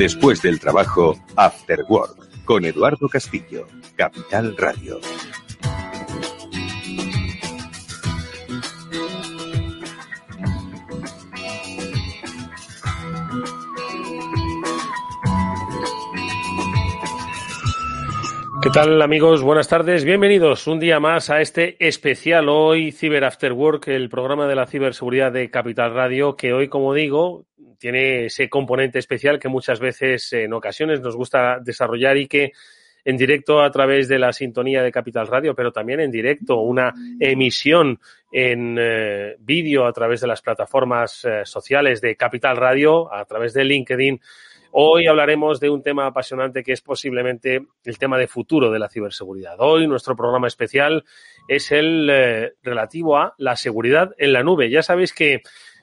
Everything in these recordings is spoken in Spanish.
Después del trabajo, After Work, con Eduardo Castillo, Capital Radio. ¿Qué tal amigos? Buenas tardes. Bienvenidos un día más a este especial hoy Cyber After Work, el programa de la ciberseguridad de Capital Radio, que hoy, como digo, tiene ese componente especial que muchas veces en ocasiones nos gusta desarrollar y que en directo a través de la sintonía de Capital Radio, pero también en directo una emisión en eh, vídeo a través de las plataformas eh, sociales de Capital Radio, a través de LinkedIn Hoy hablaremos de un tema apasionante que es posiblemente el tema de futuro de la ciberseguridad. Hoy nuestro programa especial es el eh, relativo a la seguridad en la nube. Ya sabéis que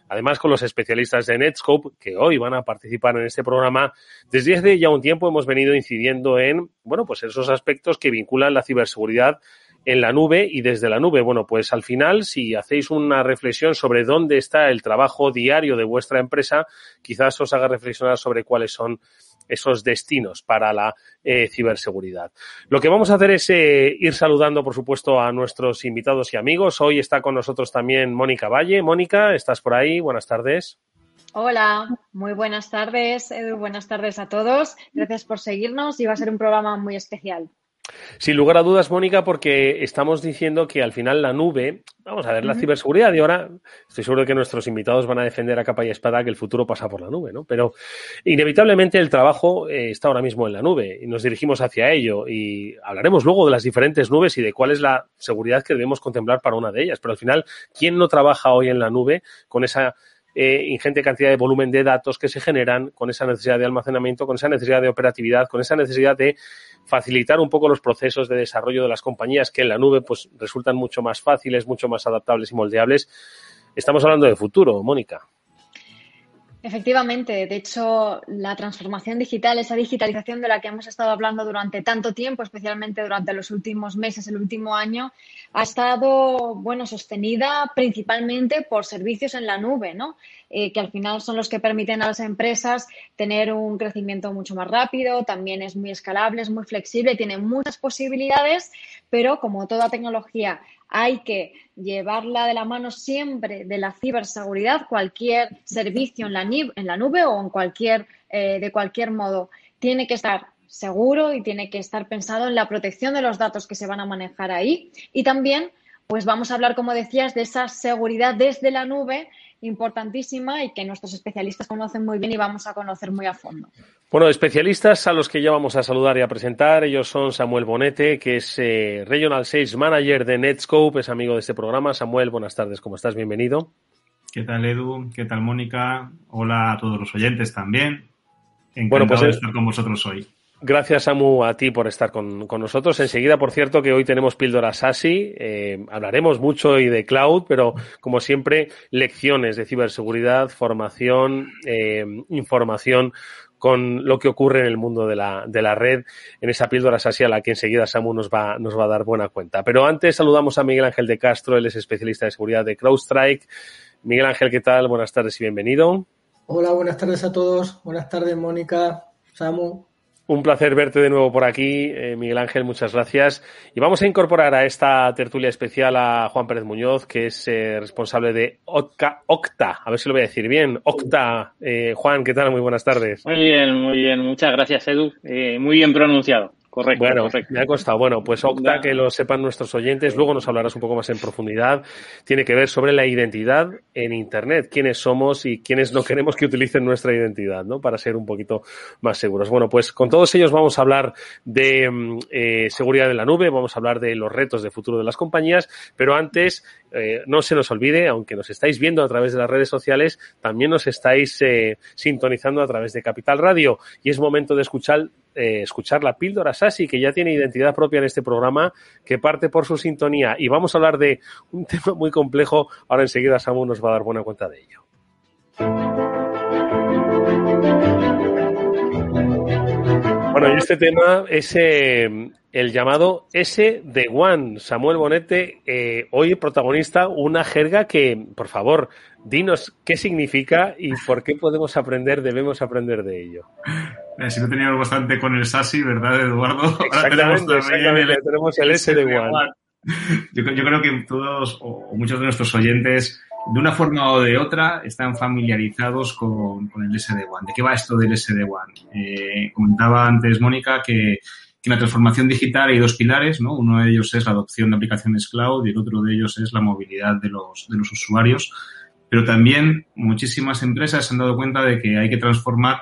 Además, con los especialistas de Netscope, que hoy van a participar en este programa, desde hace ya un tiempo hemos venido incidiendo en, bueno, pues esos aspectos que vinculan la ciberseguridad en la nube y desde la nube. Bueno, pues al final, si hacéis una reflexión sobre dónde está el trabajo diario de vuestra empresa, quizás os haga reflexionar sobre cuáles son esos destinos para la eh, ciberseguridad. Lo que vamos a hacer es eh, ir saludando, por supuesto, a nuestros invitados y amigos. Hoy está con nosotros también Mónica Valle. Mónica, ¿estás por ahí? Buenas tardes. Hola, muy buenas tardes, Edu. Buenas tardes a todos. Gracias por seguirnos y va a ser un programa muy especial. Sin lugar a dudas, Mónica, porque estamos diciendo que al final la nube, vamos a ver, la ciberseguridad y ahora estoy seguro de que nuestros invitados van a defender a capa y espada que el futuro pasa por la nube, ¿no? Pero inevitablemente el trabajo eh, está ahora mismo en la nube y nos dirigimos hacia ello y hablaremos luego de las diferentes nubes y de cuál es la seguridad que debemos contemplar para una de ellas. Pero al final, ¿quién no trabaja hoy en la nube con esa eh, ingente cantidad de volumen de datos que se generan, con esa necesidad de almacenamiento, con esa necesidad de operatividad, con esa necesidad de facilitar un poco los procesos de desarrollo de las compañías que en la nube pues resultan mucho más fáciles, mucho más adaptables y moldeables. Estamos hablando de futuro, Mónica. Efectivamente, de hecho, la transformación digital, esa digitalización de la que hemos estado hablando durante tanto tiempo, especialmente durante los últimos meses, el último año, ha estado, bueno, sostenida principalmente por servicios en la nube, ¿no? Eh, que al final son los que permiten a las empresas tener un crecimiento mucho más rápido, también es muy escalable, es muy flexible, tiene muchas posibilidades, pero como toda tecnología hay que llevarla de la mano siempre de la ciberseguridad, cualquier servicio en la, nube o en cualquier, eh, de cualquier modo, tiene que estar seguro y tiene que estar pensado en la protección de los datos que se van a manejar ahí. Y también, pues vamos a hablar, como decías, de esa seguridad desde la nube importantísima y que nuestros especialistas conocen muy bien y vamos a conocer muy a fondo. Bueno, especialistas a los que ya vamos a saludar y a presentar, ellos son Samuel Bonete, que es eh, Regional Sales Manager de Netscope, es amigo de este programa. Samuel, buenas tardes, ¿cómo estás? Bienvenido. ¿Qué tal, Edu? ¿Qué tal, Mónica? Hola a todos los oyentes también. Encantado bueno, pues, de estar con vosotros hoy. Gracias, Samu, a ti por estar con, nosotros. Enseguida, por cierto, que hoy tenemos píldoras ASI. Eh, hablaremos mucho y de cloud, pero como siempre, lecciones de ciberseguridad, formación, eh, información con lo que ocurre en el mundo de la, de la red, en esa píldora SASI a la que enseguida Samu nos va, nos va a dar buena cuenta. Pero antes saludamos a Miguel Ángel de Castro, él es especialista de seguridad de CrowdStrike. Miguel Ángel, ¿qué tal? Buenas tardes y bienvenido. Hola, buenas tardes a todos. Buenas tardes, Mónica, Samu. Un placer verte de nuevo por aquí, eh, Miguel Ángel, muchas gracias. Y vamos a incorporar a esta tertulia especial a Juan Pérez Muñoz, que es eh, responsable de Octa, Octa, a ver si lo voy a decir bien, Octa. Eh, Juan, ¿qué tal? Muy buenas tardes. Muy bien, muy bien, muchas gracias, Edu. muy bien pronunciado. Correcto, bueno, me ha costado. Bueno, pues Octa, que lo sepan nuestros oyentes, luego nos hablarás un poco más en profundidad, tiene que ver sobre la identidad en Internet, quiénes somos y quiénes no queremos que utilicen nuestra identidad, ¿no? Para ser un poquito más seguros. Bueno, pues con todos ellos vamos a hablar de mm, eh, seguridad en la nube, vamos a hablar de los retos de futuro de las compañías, pero antes eh, no se nos olvide, aunque nos estáis viendo a través de las redes sociales, también nos estáis eh, sintonizando a través de Capital Radio y es momento de escuchar eh, escuchar la píldora Sasi, que ya tiene identidad propia en este programa, que parte por su sintonía. Y vamos a hablar de un tema muy complejo. Ahora enseguida Samu nos va a dar buena cuenta de ello. Bueno, y este tema es el llamado S de One. Samuel Bonete, eh, hoy protagonista, una jerga que, por favor, dinos qué significa y por qué podemos aprender, debemos aprender de ello. Eh, si no teníamos bastante con el SASI, ¿verdad, Eduardo? Ahora tenemos, el, S de One. Yo, creo que todos o muchos de nuestros oyentes de una forma o de otra están familiarizados con, el SD-WAN. ¿De qué va esto del SD-WAN? Eh, comentaba antes Mónica que, en la transformación digital hay dos pilares, ¿no? Uno de ellos es la adopción de aplicaciones cloud y el otro de ellos es la movilidad de los, de los usuarios. Pero también muchísimas empresas se han dado cuenta de que hay que transformar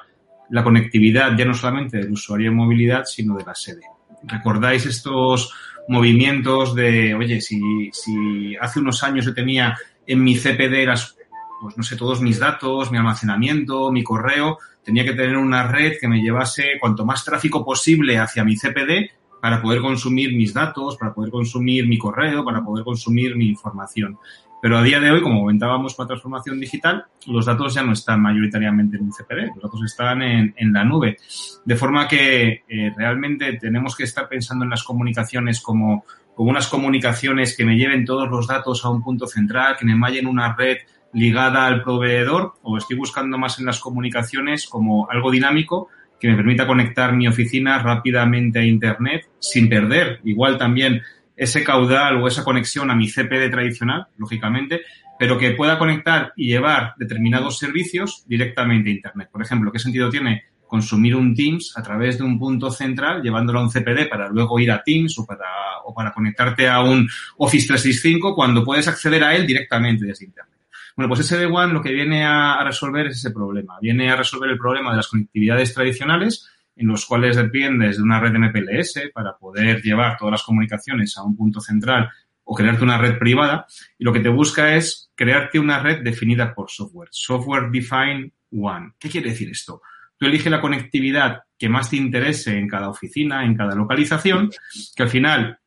la conectividad ya no solamente del usuario en movilidad, sino de la sede. ¿Recordáis estos movimientos de, oye, si, si hace unos años yo tenía en mi CPD las, pues no sé, todos mis datos, mi almacenamiento, mi correo, tenía que tener una red que me llevase cuanto más tráfico posible hacia mi CPD para poder consumir mis datos, para poder consumir mi correo, para poder consumir mi información. Pero a día de hoy, como comentábamos con la transformación digital, los datos ya no están mayoritariamente en un CPD, los datos están en, la nube. De forma que eh, realmente tenemos que estar pensando en las comunicaciones como con unas comunicaciones que me lleven todos los datos a un punto central, que me mallen una red ligada al proveedor, o estoy buscando más en las comunicaciones como algo dinámico que me permita conectar mi oficina rápidamente a Internet sin perder igual también ese caudal o esa conexión a mi CPD tradicional, lógicamente, pero que pueda conectar y llevar determinados servicios directamente a Internet. Por ejemplo, ¿qué sentido tiene consumir un Teams a través de un punto central, llevándolo a un CPD para luego ir a Teams o para, o para conectarte a un Office 365 cuando puedes acceder a él directamente desde Internet. Bueno, pues SD-WAN lo que viene a, resolver es ese problema. Viene a resolver el problema de las conectividades tradicionales en los cuales dependes de una red MPLS para poder llevar todas las comunicaciones a un punto central o crearte una red privada. Y lo que te busca es crearte una red definida por software. Software Defined One. ¿Qué quiere decir esto? Tú eliges la conectividad que más te interese en cada oficina, en cada localización, que al final,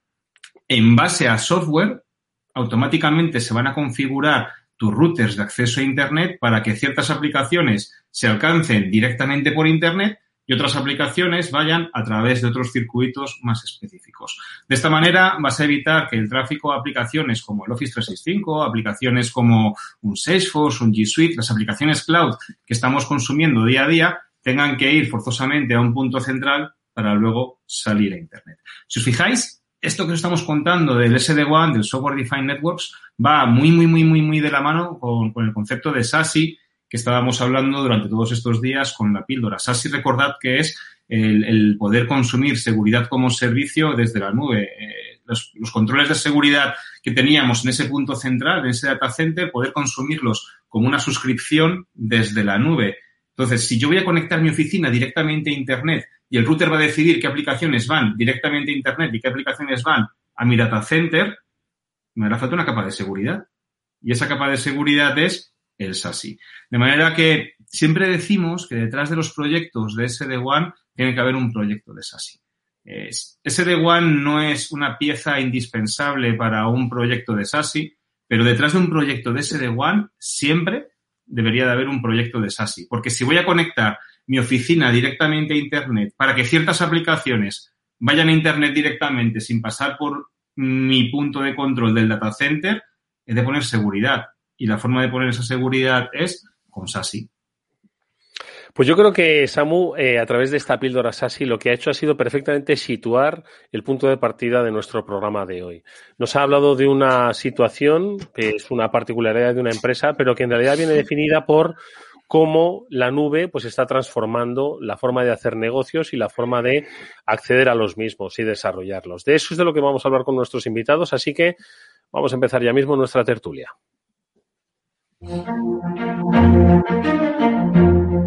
en base a software, automáticamente se van a configurar tus routers de acceso a Internet para que ciertas aplicaciones se alcancen directamente por Internet y otras aplicaciones vayan a través de otros circuitos más específicos. De esta manera vas a evitar que el tráfico a aplicaciones como el Office 365, aplicaciones como un Salesforce, un G Suite, las aplicaciones cloud que estamos consumiendo día a día, tengan que ir forzosamente a un punto central para luego salir a Internet. Si os fijáis, esto que os estamos contando del SD-WAN, del Software Defined Networks, va muy, muy, muy, muy, muy de la mano con, el concepto de SASI que estábamos hablando durante todos estos días con la píldora. SASI, recordad que es el, poder consumir seguridad como servicio desde la nube. Eh, los, los, controles de seguridad que teníamos en ese punto central, en ese data center, poder consumirlos como una suscripción desde la nube. Entonces, si yo voy a conectar mi oficina directamente a Internet y el router va a decidir qué aplicaciones van directamente a Internet y qué aplicaciones van a mi data center, me hará falta una capa de seguridad. Y esa capa de seguridad es el SASI. De manera que siempre decimos que detrás de los proyectos de SD-WAN tiene que haber un proyecto de SASI. SD-WAN no es una pieza indispensable para un proyecto de SASI, pero detrás de un proyecto de SD-WAN siempre debería de haber un proyecto de SASI. Porque si voy a conectar mi oficina directamente a Internet para que ciertas aplicaciones vayan a Internet directamente sin pasar por mi punto de control del data center, he de poner seguridad. Y la forma de poner esa seguridad es con SASI. Pues yo creo que Samu, eh, a través de esta píldora SASI, lo que ha hecho ha sido perfectamente situar el punto de partida de nuestro programa de hoy. Nos ha hablado de una situación que es una particularidad de una empresa, pero que en realidad viene definida por cómo la nube pues está transformando la forma de hacer negocios y la forma de acceder a los mismos y desarrollarlos. De eso es de lo que vamos a hablar con nuestros invitados, así que vamos a empezar ya mismo nuestra tertulia.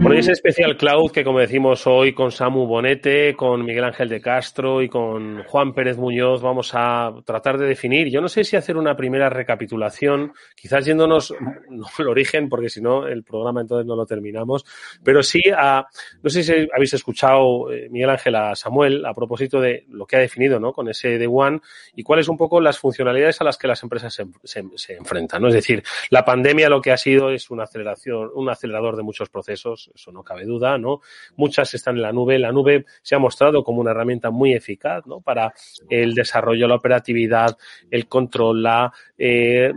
Bueno, y ese especial cloud que, como decimos hoy, con Samu Bonete, con Miguel Ángel de Castro y con Juan Pérez Muñoz, vamos a tratar de definir. Yo no sé si hacer una primera recapitulación, quizás yéndonos no al origen, porque si no, el programa entonces no lo terminamos, pero sí a. No sé si habéis escuchado, eh, Miguel Ángel, a Samuel, a propósito de lo que ha definido ¿no? con ese de One y cuáles un poco las funcionalidades a las que las empresas se, se enfrentan. ¿no? Es decir, la pandemia lo que ha sido es una aceleración, un acelerador de muchos procesos eso no cabe duda, ¿no? Muchas están en la nube. La nube se ha mostrado como una herramienta muy eficaz, ¿no? Para el desarrollo, la operatividad, el control, la eh,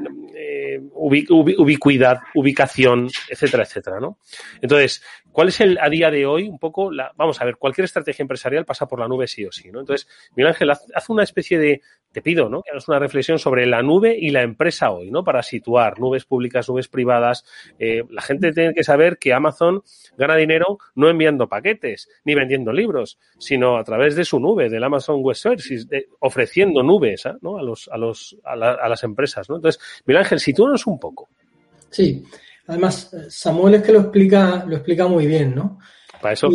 eh, ubicuidad, ubicación, etcétera, etcétera, ¿no? Entonces, ¿cuál es el a día de hoy un poco la, vamos a ver, cualquier estrategia empresarial pasa por la nube sí o sí, ¿no? Entonces, Miguel Ángel, haz, una especie de, te pido, ¿no? Que hagas una reflexión sobre la nube y la empresa hoy, ¿no? Para situar nubes públicas, nubes privadas. Eh, la gente tiene que saber que Amazon gana dinero no enviando paquetes ni vendiendo libros, sino a través de su nube, del Amazon Web Services, ofreciendo nubes. ¿no? a, los, a, los, a, a las empresas, ¿no? Entonces, Miguel Ángel, un poco. Sí, además Samuel es que lo explica, lo explica muy bien, ¿no? Para eso,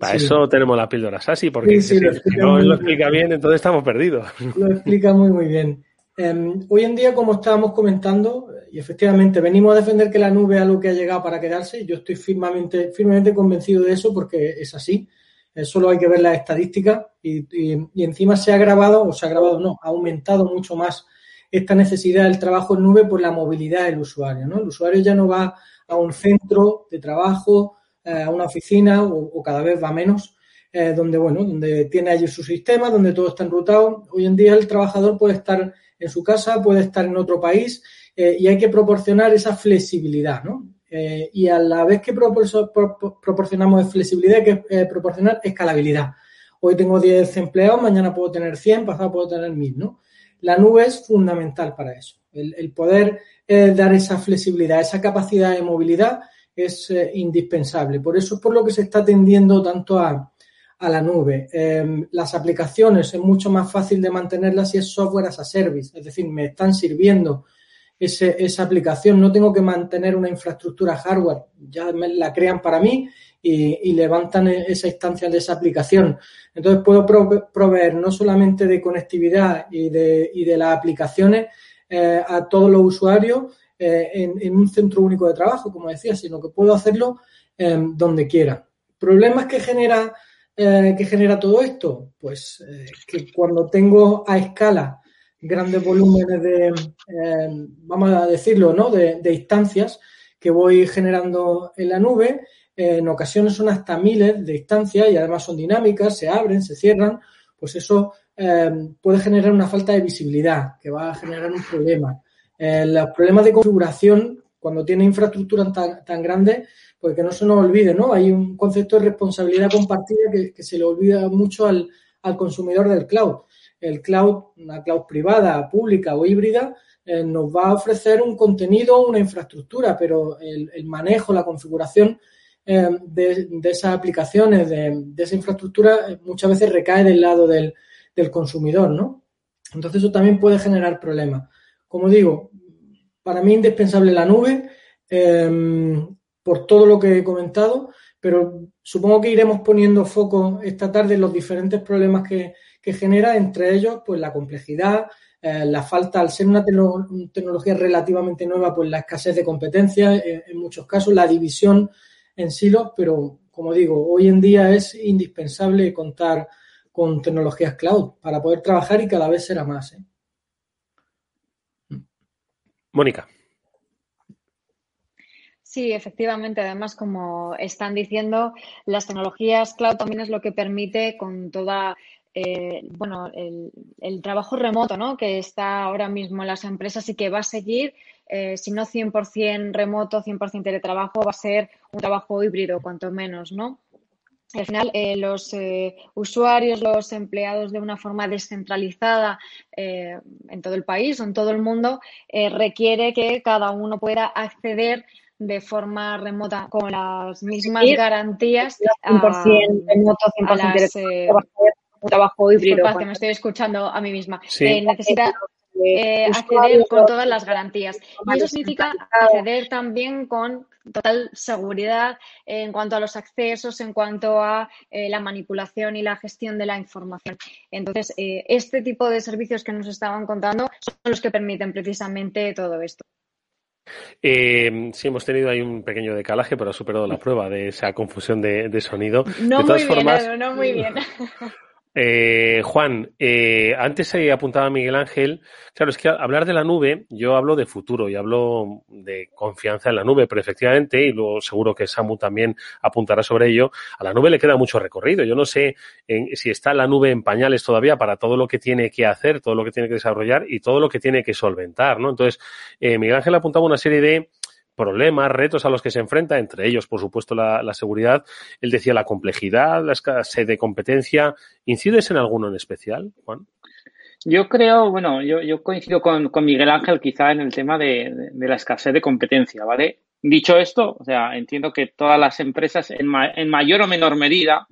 para eso tenemos la píldora Sasi, porque si, no lo explica bien. entonces estamos perdidos. Lo explica muy, muy bien. Em, hoy en día, como estábamos comentando, y efectivamente venimos a defender que la nube es algo que ha llegado para quedarse, yo estoy firmemente, firmemente convencido de eso porque es así. Eh, solo hay que ver las estadísticas y, y, encima se ha grabado, o se ha grabado, no, ha aumentado mucho más esta necesidad del trabajo en nube por la movilidad del usuario. ¿no? El usuario ya no va a un centro de trabajo, eh, a una oficina o, cada vez va menos, eh, donde, bueno, donde tiene allí su sistema, donde todo está enrutado. Hoy en día el trabajador puede estar en su casa, puede estar en otro país eh, y hay que proporcionar esa flexibilidad, ¿no? y a la vez que proporcionamos flexibilidad, hay que proporcionar escalabilidad. Hoy tengo 10 empleados, mañana puedo tener 100, pasado puedo tener 1000, ¿no? La nube es fundamental para eso. El, poder dar esa flexibilidad, esa capacidad de movilidad es eh, indispensable. Por eso es por lo que se está tendiendo tanto a, la nube. Em, las aplicaciones es mucho más fácil de mantenerlas si es software as a service, es decir, me están sirviendo esa aplicación, no tengo que mantener una infraestructura hardware, ya me la crean para mí y, levantan e, esa instancia de esa aplicación. Entonces puedo proveer no solamente de conectividad y de, y de las aplicaciones eh, a todos los usuarios, eh, en, un centro único de trabajo, como decía, sino que puedo hacerlo em, donde quiera. ¿Problemas que genera, eh, que genera todo esto? Pues eh, que cuando tengo a escala grandes volúmenes de, em, vamos a decirlo, ¿no? De, instancias que voy generando en la nube, en ocasiones son hasta miles de instancias y además son dinámicas, se abren, se cierran, pues eso em, puede generar una falta de visibilidad, que va a generar un problema. Eh, los problemas de configuración, cuando tiene infraestructura tan, tan grande, pues que no se nos olvide, ¿no? Hay un concepto de responsabilidad compartida que, se le olvida mucho al, consumidor del cloud. El cloud, una cloud privada, pública o híbrida, eh, nos va a ofrecer un contenido, una infraestructura, pero el, manejo, la configuración eh, de, esas aplicaciones, de, esa infraestructura, muchas veces recae del lado del, del consumidor, ¿no? Entonces eso también puede generar problemas. Como digo, para mí indispensable la nube em, por todo lo que he comentado, pero supongo que iremos poniendo foco esta tarde en los diferentes problemas que, genera, entre ellos, pues la complejidad, eh, la falta, al ser una tecnología relativamente nueva, pues la escasez de competencias, eh, en muchos casos, la división en silos, pero como digo, hoy en día es indispensable contar con tecnologías cloud para poder trabajar y cada vez será más. ¿eh? Mónica. Sí, efectivamente. Además, como están diciendo, las tecnologías cloud también es lo que permite con toda eh, bueno, el, trabajo remoto, ¿no? Que está ahora mismo en las empresas y que va a seguir, eh, si no 100% remoto, 100% teletrabajo, va a ser un trabajo híbrido, cuanto menos, ¿no? al final eh, los eh, usuarios, los empleados de una forma descentralizada eh, en todo el país o en todo el mundo requiere que cada uno pueda acceder de forma remota con las mismas garantías 100% remoto, 100% un trabajo híbrido. que me estoy escuchando a mí misma. necesita acceder con todas las garantías. Y eso significa acceder también con total seguridad en cuanto a los accesos, en cuanto a eh, la manipulación y la gestión de la información. Entonces, eh, este tipo de servicios que nos estaban contando son los que permiten precisamente todo esto. Eh, sí, hemos tenido ahí un pequeño decalaje, pero ha superado la prueba de esa confusión de, sonido. No muy bien, no muy bien. Eh, Juan, eh, antes se apuntaba Miguel Ángel. Claro, es que hablar de la nube, yo hablo de futuro y hablo de confianza en la nube, pero efectivamente, y luego seguro que Samu también apuntará sobre ello, a la nube le queda mucho recorrido. Yo no sé si está la nube en pañales todavía para todo lo que tiene que hacer, todo lo que tiene que desarrollar y todo lo que tiene que solventar, ¿no? Entonces, eh, Miguel Ángel apuntaba una serie de problemas, retos a los que se enfrenta, entre ellos, por supuesto, la, seguridad. Él decía la complejidad, la escasez de competencia. ¿Incides en alguno en especial, Juan? Yo creo, bueno, yo, coincido con, Miguel Ángel quizá en el tema de, la escasez de competencia, ¿vale? Dicho esto, o sea, entiendo que todas las empresas en, mayor o menor medida,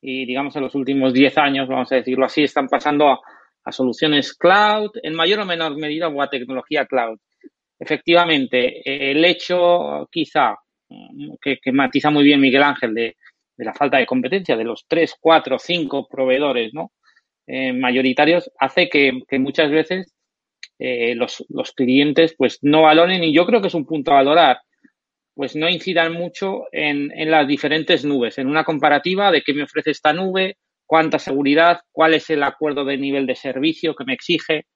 y digamos en los últimos 10 años, vamos a decirlo así, están pasando a, a soluciones cloud, en mayor o menor medida o a tecnología cloud efectivamente, el hecho quizá mm, que, matiza muy bien Miguel Ángel de, la falta de competencia de los tres, cuatro, cinco proveedores ¿no? Eh, mayoritarios hace que, muchas veces eh, los, clientes pues no valoren y yo creo que es un punto a valorar pues no incidan mucho en, las diferentes nubes, en una comparativa de qué me ofrece esta nube, cuánta seguridad, cuál es el acuerdo de nivel de servicio que me exige,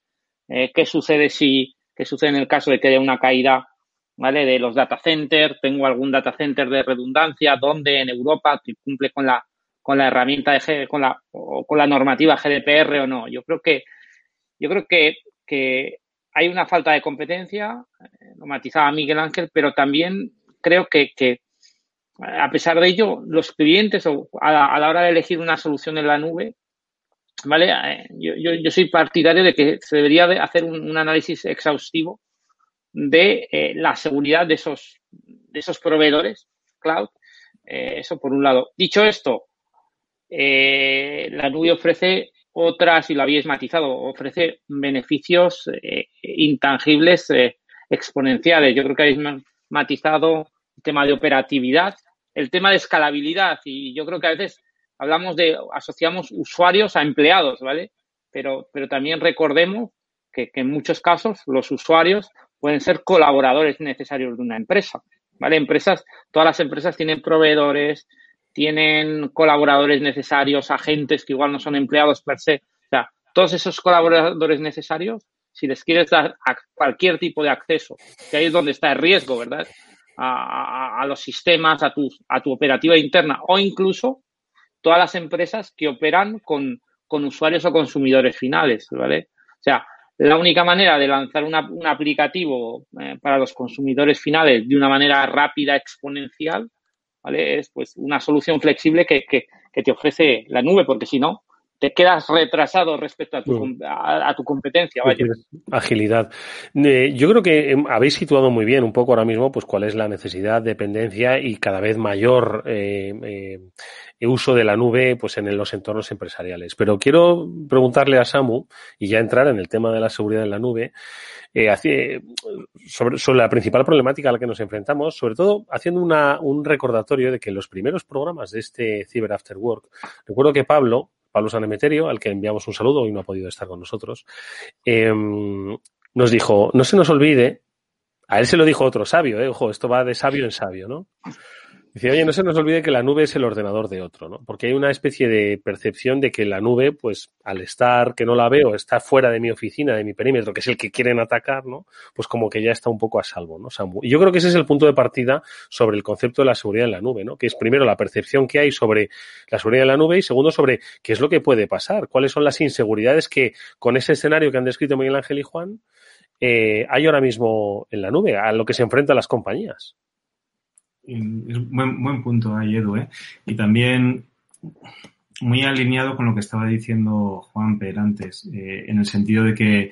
eh, qué sucede si, qué sucede en el caso de que haya una caída ¿vale? de los data centers, tengo algún data center de redundancia, donde en Europa cumple con la con la herramienta de con la o con la normativa GDPR o no. Yo creo que yo creo que, que hay una falta de competencia, eh, lo matizaba Miguel Ángel, pero también creo que, que a pesar de ello, los clientes o a la hora de elegir una solución en la nube ¿vale? Eh, yo, yo, soy partidario de que se debería de hacer un, análisis exhaustivo de eh, la seguridad de esos, de esos proveedores cloud. Eh, eso por un lado. Dicho esto, la nube ofrece otras, y lo habéis matizado, ofrece beneficios intangibles exponenciales. Yo creo que habéis matizado el tema de operatividad, el tema de escalabilidad, y yo creo que a veces hablamos de, asociamos usuarios a empleados, ¿vale? Pero, pero también recordemos que, en muchos casos los usuarios pueden ser colaboradores necesarios de una empresa, ¿vale? Empresas, todas las empresas tienen proveedores, tienen colaboradores necesarios, agentes que igual no son empleados per se. O sea, todos esos colaboradores necesarios, si les quieres dar cualquier tipo de acceso, que ahí es donde está el riesgo, ¿verdad? A, a, los sistemas, a tu, a tu operativa interna o incluso todas las empresas que operan con, usuarios o consumidores finales, ¿vale? O sea, la única manera de lanzar un aplicativo eh, para los consumidores finales de una manera rápida, exponencial, ¿vale? Es pues una solución flexible que, que, que te ofrece la nube, porque si no, te quedas retrasado respecto a tu, a, tu competencia. Vaya. Agilidad. Eh, yo creo que em, habéis situado muy bien un poco ahora mismo pues cuál es la necesidad, dependencia y cada vez mayor eh, eh, uso de la nube pues en los entornos empresariales. Pero quiero preguntarle a Samu y ya entrar en el tema de la seguridad en la nube. sobre, sobre, la principal problemática a la que nos enfrentamos, sobre todo haciendo una, un recordatorio de que en los primeros programas de este Cyber After Work, recuerdo que Pablo, Pablo Sanemeterio, al que enviamos un saludo, y no ha podido estar con nosotros, em, nos dijo, no se nos olvide, a él se lo dijo otro sabio, eh, ojo, esto va de sabio en sabio, ¿no? Dice, oye, no se nos olvide que la nube es el ordenador de otro, ¿no? Porque hay una especie de percepción de que la nube, pues, al estar que no la veo, está fuera de mi oficina, de mi perímetro, que es el que quieren atacar, ¿no? Pues como que ya está un poco a salvo, ¿no? Y yo creo que ese es el punto de partida sobre el concepto de la seguridad en la nube, ¿no? Que es primero la percepción que hay sobre la seguridad en la nube y segundo sobre qué es lo que puede pasar, cuáles son las inseguridades que con ese escenario que han descrito Miguel Ángel y Juan eh, hay ahora mismo en la nube, a lo que se enfrentan las compañías. Es un buen, punto ahí, Edu. ¿eh? Y también muy alineado con lo que estaba diciendo Juan Per antes, eh, en el sentido de que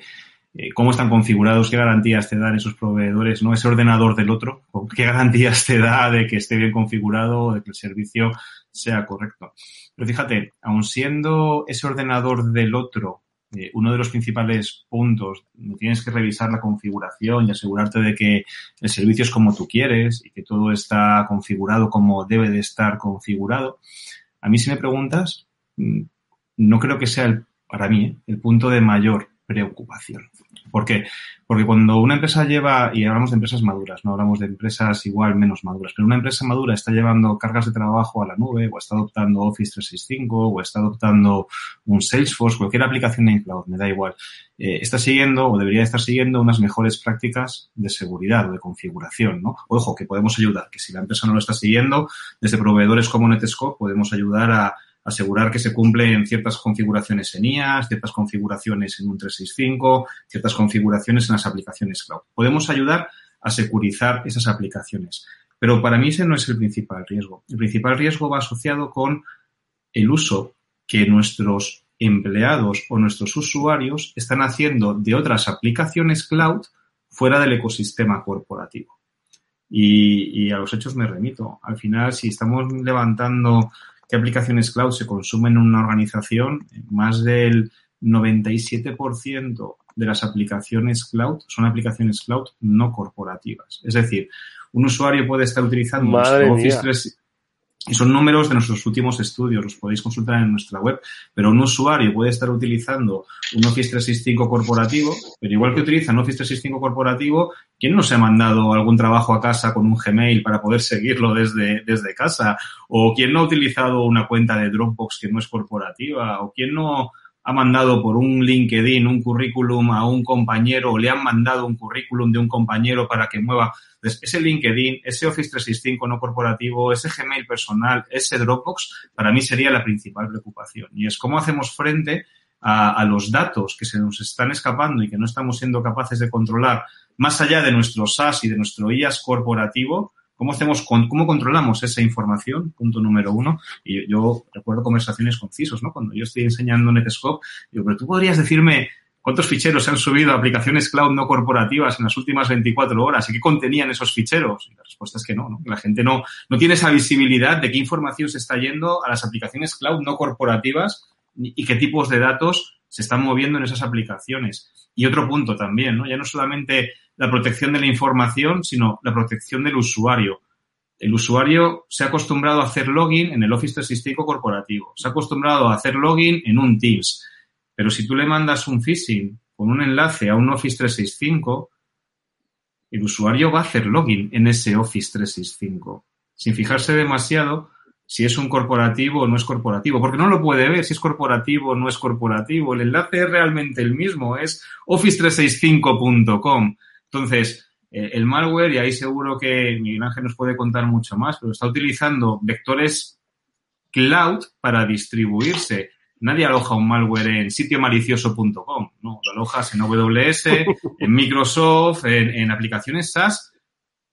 eh, cómo están configurados, qué garantías te dan esos proveedores, ¿no? Ese ordenador del otro, qué garantías te da de que esté bien configurado, de que el servicio sea correcto. Pero fíjate, aun siendo ese ordenador del otro eh, uno de los principales puntos, tienes que revisar la configuración y asegurarte de que el servicio es como tú quieres y que todo está configurado como debe de estar configurado. A mí si me preguntas, mm, no creo que sea el, para mí el punto de mayor preocupación. ¿Por qué? Porque cuando una empresa lleva, y hablamos de empresas maduras, no hablamos de empresas igual menos maduras, pero una empresa madura está llevando cargas de trabajo a la nube, o está adoptando Office 365, o está adoptando un Salesforce, cualquier aplicación de cloud, me da igual. Eh, está siguiendo o debería estar siguiendo unas mejores prácticas de seguridad o de configuración, ¿no? Ojo, que podemos ayudar, que si la empresa no lo está siguiendo, desde proveedores como Netscope podemos ayudar a asegurar que se cumplen ciertas configuraciones en IAS, ciertas configuraciones en un 365, ciertas configuraciones en las aplicaciones cloud. Podemos ayudar a securizar esas aplicaciones. Pero para mí ese no es el principal riesgo. El principal riesgo va asociado con el uso que nuestros empleados o nuestros usuarios están haciendo de otras aplicaciones cloud fuera del ecosistema corporativo. Y, y, a los hechos me remito. Al final, si estamos levantando qué aplicaciones cloud se consumen en una organización, más del 97% de las aplicaciones cloud son aplicaciones cloud no corporativas. Es decir, un usuario puede estar utilizando Office 3, y son números de nuestros últimos estudios, los podéis consultar en nuestra web, pero un usuario puede estar utilizando un Office 365 corporativo, pero igual que utiliza un Office 365 corporativo, ¿quién no se ha mandado algún trabajo a casa con un Gmail para poder seguirlo desde, desde casa? ¿O quién no ha utilizado una cuenta de Dropbox que no es corporativa? ¿O quién no ha mandado por un LinkedIn un currículum a un compañero o le han mandado un currículum de un compañero para que mueva ese LinkedIn, ese Office 365 no corporativo, ese Gmail personal, ese Dropbox, para mí sería la principal preocupación. Y es cómo hacemos frente a, a los datos que se nos están escapando y que no estamos siendo capaces de controlar más allá de nuestro SaaS y de nuestro IaaS corporativo, ¿Cómo hacemos, cómo controlamos esa información? Punto número uno. Y yo, recuerdo conversaciones con CISOs, ¿no? Cuando yo estoy enseñando Netscope, digo, pero tú podrías decirme cuántos ficheros se han subido a aplicaciones cloud no corporativas en las últimas 24 horas y qué contenían esos ficheros. Y la respuesta es que no, ¿no? La gente no, no tiene esa visibilidad de qué información se está yendo a las aplicaciones cloud no corporativas y qué tipos de datos se están moviendo en esas aplicaciones. Y otro punto también, ¿no? Ya no solamente la protección de la información, sino la protección del usuario. El usuario se ha acostumbrado a hacer login en el Office 365 corporativo, se ha acostumbrado a hacer login en un Teams, pero si tú le mandas un phishing con un enlace a un Office 365, el usuario va a hacer login en ese Office 365, sin fijarse demasiado si es un corporativo o no es corporativo, porque no lo puede ver si es corporativo o no es corporativo. El enlace es realmente el mismo, es office365.com. Entonces, eh, el malware, y ahí seguro que Miguel Ángel nos puede contar mucho más, pero está utilizando vectores cloud para distribuirse. Nadie aloja un malware en sitiomalicioso.com, no, lo alojas en AWS, en Microsoft, en, en aplicaciones SaaS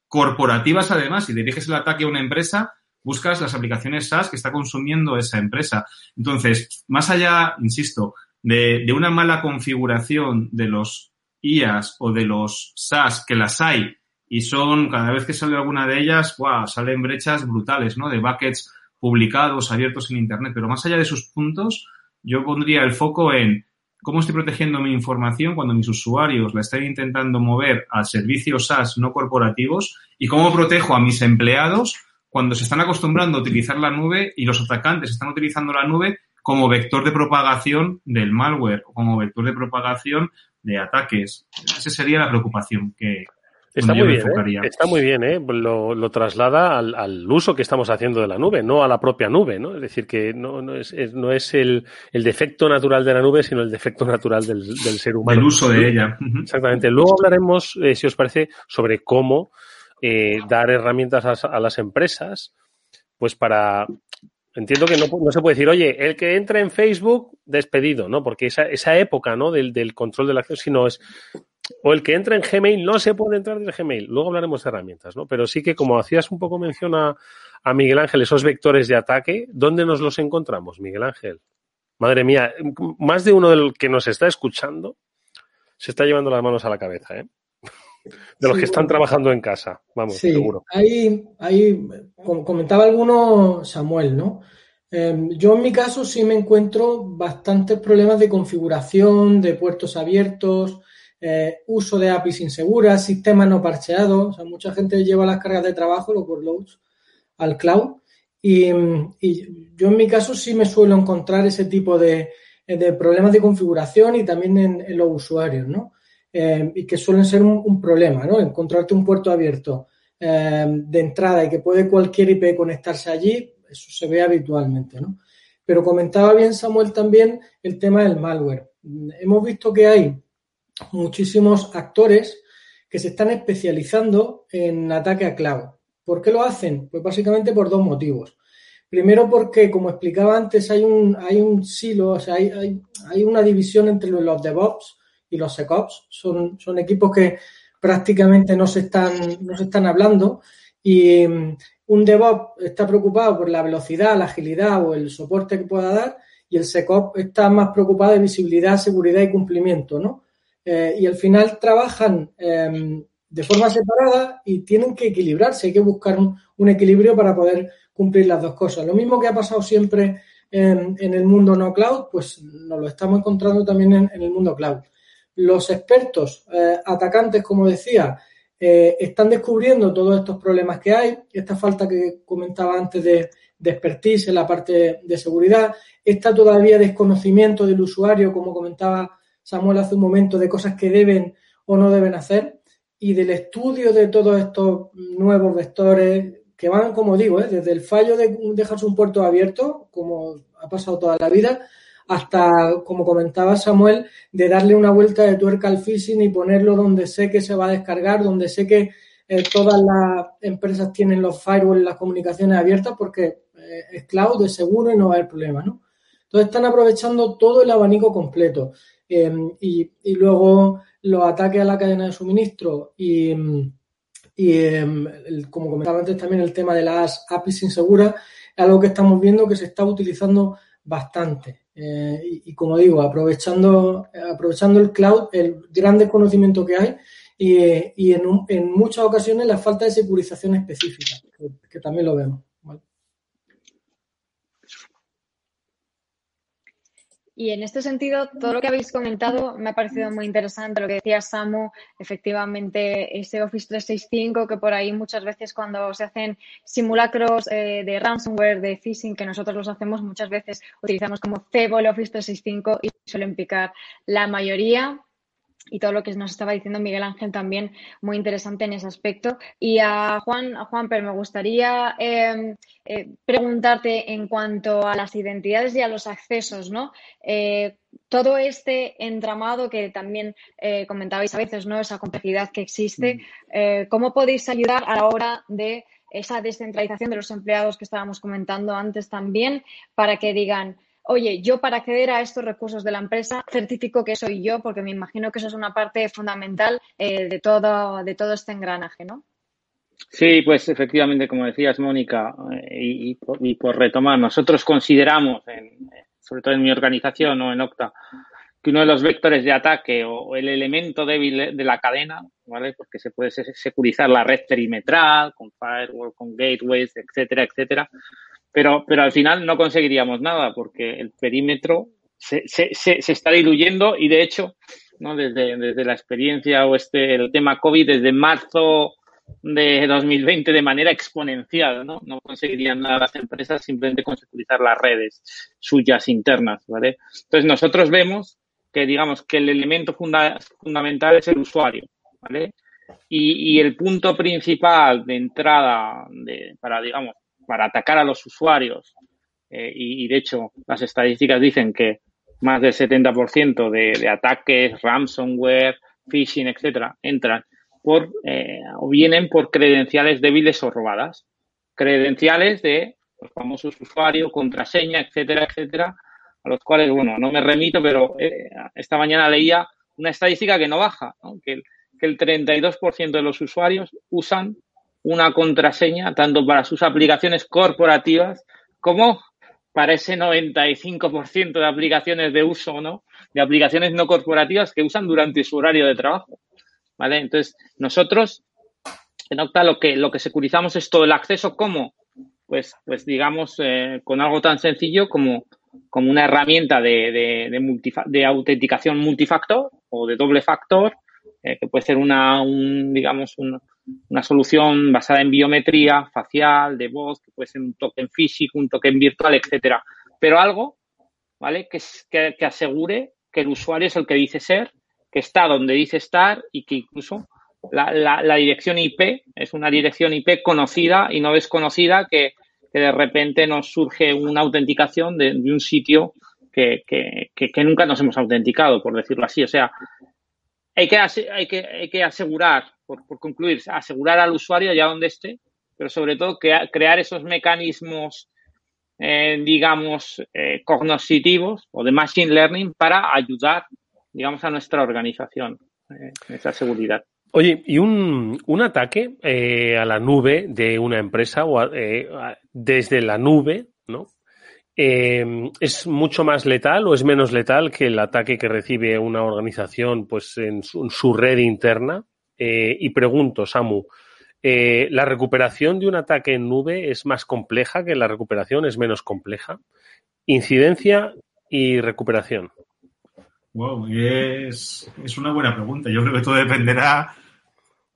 corporativas además. Si diriges el ataque a una empresa, buscas las aplicaciones SaaS que está consumiendo esa empresa. Entonces, más allá, insisto, de, una mala configuración de los IAS o de los SaaS, que las hay, y son, cada vez que sale alguna de ellas, ¡guau! salen brechas brutales, ¿no? De buckets publicados, abiertos en Internet. Pero más allá de esos puntos, yo pondría el foco en cómo estoy protegiendo mi información cuando mis usuarios la están intentando mover a servicios SaaS no corporativos y cómo protejo a mis empleados cuando se están acostumbrando a utilizar la nube y los atacantes están utilizando la nube como vector de propagación del malware o como vector de propagación de ataques. Esa sería la preocupación que, Está muy, bien, ¿eh? está muy bien, ¿eh? Lo, lo traslada al, al, uso que estamos haciendo de la nube, no a la propia nube, ¿no? Es decir, que no, no es, es, no es el, el, defecto natural de la nube, sino el defecto natural del, del ser humano. El uso de ella. Exactamente. Luego hablaremos, eh, si os parece, sobre cómo eh, dar herramientas a, las empresas, pues para Entiendo que no, no, se puede decir, oye, el que entra en Facebook, despedido, ¿no? Porque esa, esa época, ¿no? Del, del control de la acción, sino es, o el que entra en Gmail, no se puede entrar en Gmail. Luego hablaremos de herramientas, ¿no? Pero sí que, como hacías un poco mención a, a Miguel Ángel, esos vectores de ataque, ¿dónde nos los encontramos, Miguel Ángel? Madre mía, más de uno del que nos está escuchando se está llevando las manos a la cabeza, ¿eh? De los sí, que están trabajando en casa, vamos, sí, seguro. Ahí, ahí comentaba alguno Samuel, ¿no? Eh, yo en mi caso sí me encuentro bastantes problemas de configuración, de puertos abiertos, eh, uso de APIs inseguras, sistemas no parcheados. O sea, mucha gente lleva las cargas de trabajo, los workloads, al cloud. Y, y, yo en mi caso sí me suelo encontrar ese tipo de, de problemas de configuración y también en, los usuarios, ¿no? Y que suelen ser un, problema, ¿no? Encontrarte un puerto abierto de entrada y que puede cualquier IP conectarse allí, eso se ve habitualmente, ¿no? Pero comentaba bien Samuel también el tema del malware. Hemos visto que hay muchísimos actores que se están especializando en ataque a cloud. ¿Por qué lo hacen? Pues básicamente por dos motivos. Primero porque, como explicaba antes, hay un, hay un silo, o sea, hay, hay, una división entre los DevOps y los SecOps. Son, son equipos que prácticamente no se están, no se están hablando y, un DevOps está preocupado por la velocidad, la agilidad o el soporte que pueda dar y el SecOps está más preocupado de visibilidad, seguridad y cumplimiento, ¿no? Eh, y al final trabajan em, de forma separada y tienen que equilibrarse, hay que buscar un, equilibrio para poder cumplir las dos cosas. Lo mismo que ha pasado siempre en, el mundo no cloud, pues nos lo estamos encontrando también en, el mundo cloud. Los expertos eh, atacantes, como decía, eh, están descubriendo todos estos problemas que hay, esta falta que comentaba antes de, expertise en la parte de seguridad, esta todavía desconocimiento del usuario, como comentaba Samuel hace un momento, de cosas que deben o no deben hacer, y del estudio de todos estos nuevos vectores que van, como digo, ¿eh? desde el fallo de dejarse un puerto abierto, como ha pasado toda la vida, hasta, como comentaba Samuel, de darle una vuelta de tuerca al phishing y ponerlo donde sé que se va a descargar, donde sé que eh, todas las empresas tienen los firewalls las comunicaciones abiertas porque eh, es cloud, es seguro y no va a haber problema, ¿no? Entonces están aprovechando todo el abanico completo. Em, y, luego los ataques a la cadena de suministro y, em, como comentaba antes también el tema de las APIs inseguras, es algo que estamos viendo que se está utilizando bastante. Eh, y, como digo, aprovechando, aprovechando el cloud, el gran desconocimiento que hay y, en, en, muchas ocasiones la falta de securización específica, que, también lo vemos. Y en este sentido, todo lo que habéis comentado me ha parecido muy interesante. Lo que decía Samu, efectivamente, ese Office 365, que por ahí muchas veces cuando se hacen simulacros eh, de ransomware, de phishing, que nosotros los hacemos, muchas veces utilizamos como cebo el Office 365 y suelen picar la mayoría y todo lo que nos estaba diciendo Miguel Ángel también muy interesante en ese aspecto. Y a Juan, a Juan, pero me gustaría em, eh, preguntarte en cuanto a las identidades y a los accesos, ¿no? Eh, todo este entramado que también eh, comentabais a veces, ¿no? Esa complejidad que existe, mm. ¿cómo podéis ayudar a la hora de esa descentralización de los empleados que estábamos comentando antes también para que digan, oye, yo para acceder a estos recursos de la empresa certifico que soy yo, porque me imagino que eso es una parte fundamental eh, de, todo, de todo este engranaje, ¿no? Sí, pues efectivamente, como decías, Mónica, eh, y, por, retomar, nosotros consideramos, sobre todo en mi organización o en Octa, que uno de los vectores de ataque o, el elemento débil de la cadena, ¿vale? Porque se puede securizar la red perimetral, con firewall, con gateways, etcétera, etcétera, pero, pero al final no conseguiríamos nada porque el perímetro se, se, se, está diluyendo y de hecho, ¿no? desde, desde la experiencia o este, el tema COVID, desde marzo de 2020 de manera exponencial, ¿no? No conseguirían nada las empresas simplemente con securizar las redes suyas internas, ¿vale? Entonces nosotros vemos que digamos que el elemento fundamental es el usuario, ¿vale? Y, y, el punto principal de entrada de, para, digamos, para atacar a los usuarios. Eh, y, de hecho, las estadísticas dicen que más del 70% de, de ataques, ransomware, phishing, etcétera, entran por eh, o vienen por credenciales débiles o robadas. Credenciales de los famosos usuarios, contraseña, etcétera, etcétera, a los cuales, bueno, no me remito, pero eh, esta mañana leía una estadística que no baja, que el 32% de los usuarios usan una contraseña tanto para sus aplicaciones corporativas como para ese 95% de aplicaciones de uso, ¿no? De aplicaciones no corporativas que usan durante su horario de trabajo. ¿Vale? Entonces, nosotros en Octa lo que, lo que securizamos es todo el acceso como, pues, pues digamos, eh, con algo tan sencillo como, como una herramienta de, de, de autenticación multifactor o de doble factor, eh, que puede ser una, un, digamos, un, una solución basada en biometría facial, de voz, que puede ser un token físico, un token virtual, etcétera. Pero algo ¿vale? Que, que, asegure que el usuario es el que dice ser, que está donde dice estar y que incluso la, dirección IP es una dirección IP conocida y no desconocida que, que de repente nos surge una autenticación de, de un sitio que, que, que, nunca nos hemos autenticado, por decirlo así. O sea, hay que, hay que, hay que asegurar, por, por concluir, asegurar al usuario allá donde esté, pero sobre todo crea, crear esos mecanismos, eh, digamos, eh, cognitivos o de machine learning para ayudar, digamos, a nuestra organización eh, en esa seguridad. Oye, ¿y un, un ataque eh, a la nube de una empresa o a, eh, desde la nube, ¿no? Eh, ¿Es mucho más letal o es menos letal que el ataque que recibe una organización pues, en, su, red interna? y pregunto, Samu, ¿la recuperación de un ataque en nube es más compleja que la recuperación? ¿Es menos compleja? Incidencia y recuperación. Wow, es, es, una buena pregunta. Yo creo que todo dependerá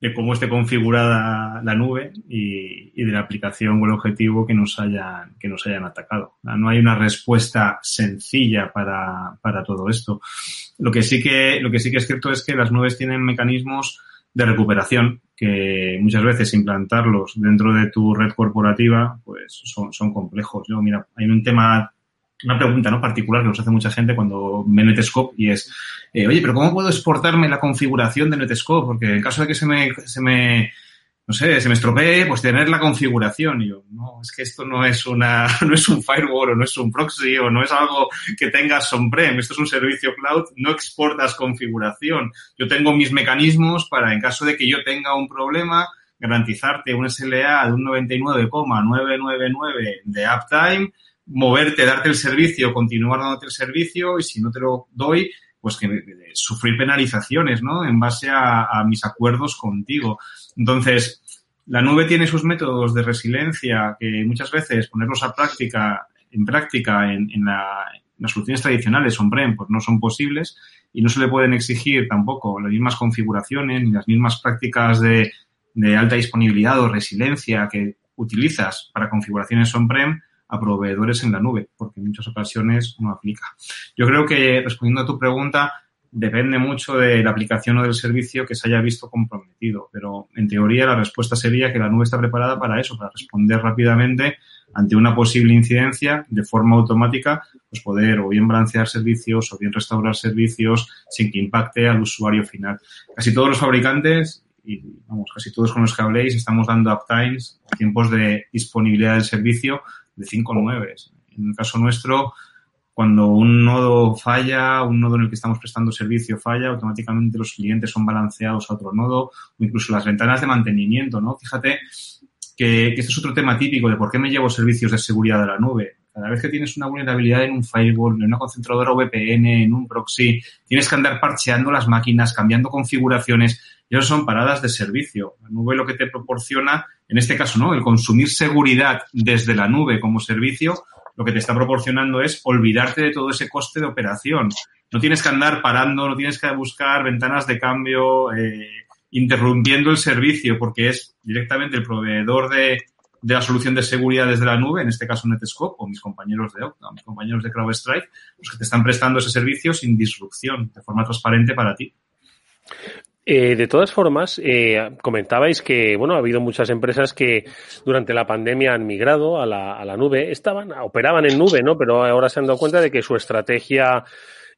de cómo esté configurada la nube y, y, de la aplicación o el objetivo que nos hayan, que nos hayan atacado. No hay una respuesta sencilla para, para todo esto. Lo que, sí que, lo que sí que es cierto es que las nubes tienen mecanismos de recuperación que muchas veces implantarlos dentro de tu red corporativa pues son, son complejos. Yo, mira, hay un tema una pregunta ¿no? particular que nos hace mucha gente cuando ve Netscope y es, eh, oye, pero ¿cómo puedo exportarme la configuración de Netscope? Porque en caso de que se me, se me, no sé, se me estropee, pues tener la configuración. Y yo, no, es que esto no es una, no es un firewall o no es un proxy o no es algo que tengas on-prem. Esto es un servicio cloud, no exportas configuración. Yo tengo mis mecanismos para, en caso de que yo tenga un problema, garantizarte un SLA de un 99,999 de uptime moverte, darte el servicio, continuar dándote el servicio y si no te lo doy, pues que sufrir penalizaciones, ¿no? En base a, a mis acuerdos contigo. Entonces, la nube tiene sus métodos de resiliencia que muchas veces ponerlos a práctica, en práctica en, en, la, en las soluciones tradicionales on-prem pues no son posibles y no se le pueden exigir tampoco las mismas configuraciones ni las mismas prácticas de, de alta disponibilidad o resiliencia que utilizas para configuraciones on-prem a proveedores en la nube, porque en muchas ocasiones no aplica. Yo creo que, respondiendo a tu pregunta, depende mucho de la aplicación o del servicio que se haya visto comprometido, pero en teoría la respuesta sería que la nube está preparada para eso, para responder rápidamente ante una posible incidencia de forma automática, pues poder o bien balancear servicios o bien restaurar servicios sin que impacte al usuario final. Casi todos los fabricantes y vamos, casi todos con los que habléis estamos dando uptimes, tiempos de disponibilidad del servicio de 5 o 9. En el caso nuestro, cuando un nodo falla, un nodo en el que estamos prestando servicio falla, automáticamente los clientes son balanceados a otro nodo, o incluso las ventanas de mantenimiento, ¿no? Fíjate que, que este es otro tema típico de por qué me llevo servicios de seguridad de la nube. Cada vez que tienes una vulnerabilidad en un firewall, en una concentradora VPN, en un proxy, tienes que andar parcheando las máquinas, cambiando configuraciones. Y son paradas de servicio. La nube lo que te proporciona, en este caso, ¿no? El consumir seguridad desde la nube como servicio, lo que te está proporcionando es olvidarte de todo ese coste de operación. No tienes que andar parando, no tienes que buscar ventanas de cambio, eh, interrumpiendo el servicio, porque es directamente el proveedor de, de la solución de seguridad desde la nube, en este caso Netscope, o mis compañeros de Okta, mis compañeros de CrowdStrike, los que te están prestando ese servicio sin disrupción, de forma transparente para ti. Eh, de todas formas, eh, comentabais que bueno ha habido muchas empresas que durante la pandemia han migrado a la, a la nube, estaban, operaban en nube, ¿no? Pero ahora se han dado cuenta de que su estrategia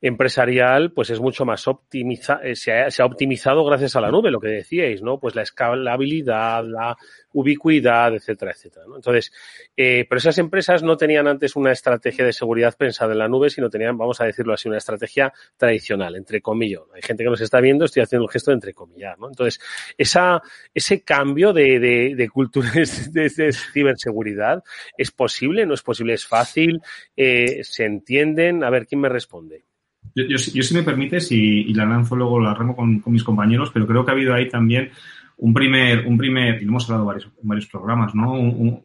empresarial pues es mucho más optimiza se ha, se ha, optimizado gracias a la nube, lo que decíais, ¿no? Pues la escalabilidad, la ubicuidad, etcétera, etcétera. ¿no? Entonces, eh, pero esas empresas no tenían antes una estrategia de seguridad pensada en la nube, sino tenían, vamos a decirlo así, una estrategia tradicional, entre comillas. Hay gente que nos está viendo, estoy haciendo el gesto de entre comillas, ¿no? Entonces, esa, ese cambio de, de, de cultura de, de, ciberseguridad, ¿es posible? ¿No es posible? ¿Es fácil? Eh, ¿Se entienden? A ver, ¿quién me responde? Yo, yo, yo, si me permites, y, y, la lanzo luego, la remo con, con, mis compañeros, pero creo que ha habido ahí también un primer, un primer y lo hemos hablado varios, en varios programas, ¿no? Un, un,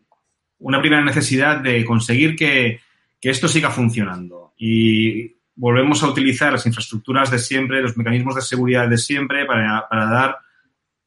una primera necesidad de conseguir que, que esto siga funcionando. Y volvemos a utilizar las infraestructuras de siempre, los mecanismos de seguridad de siempre para, para dar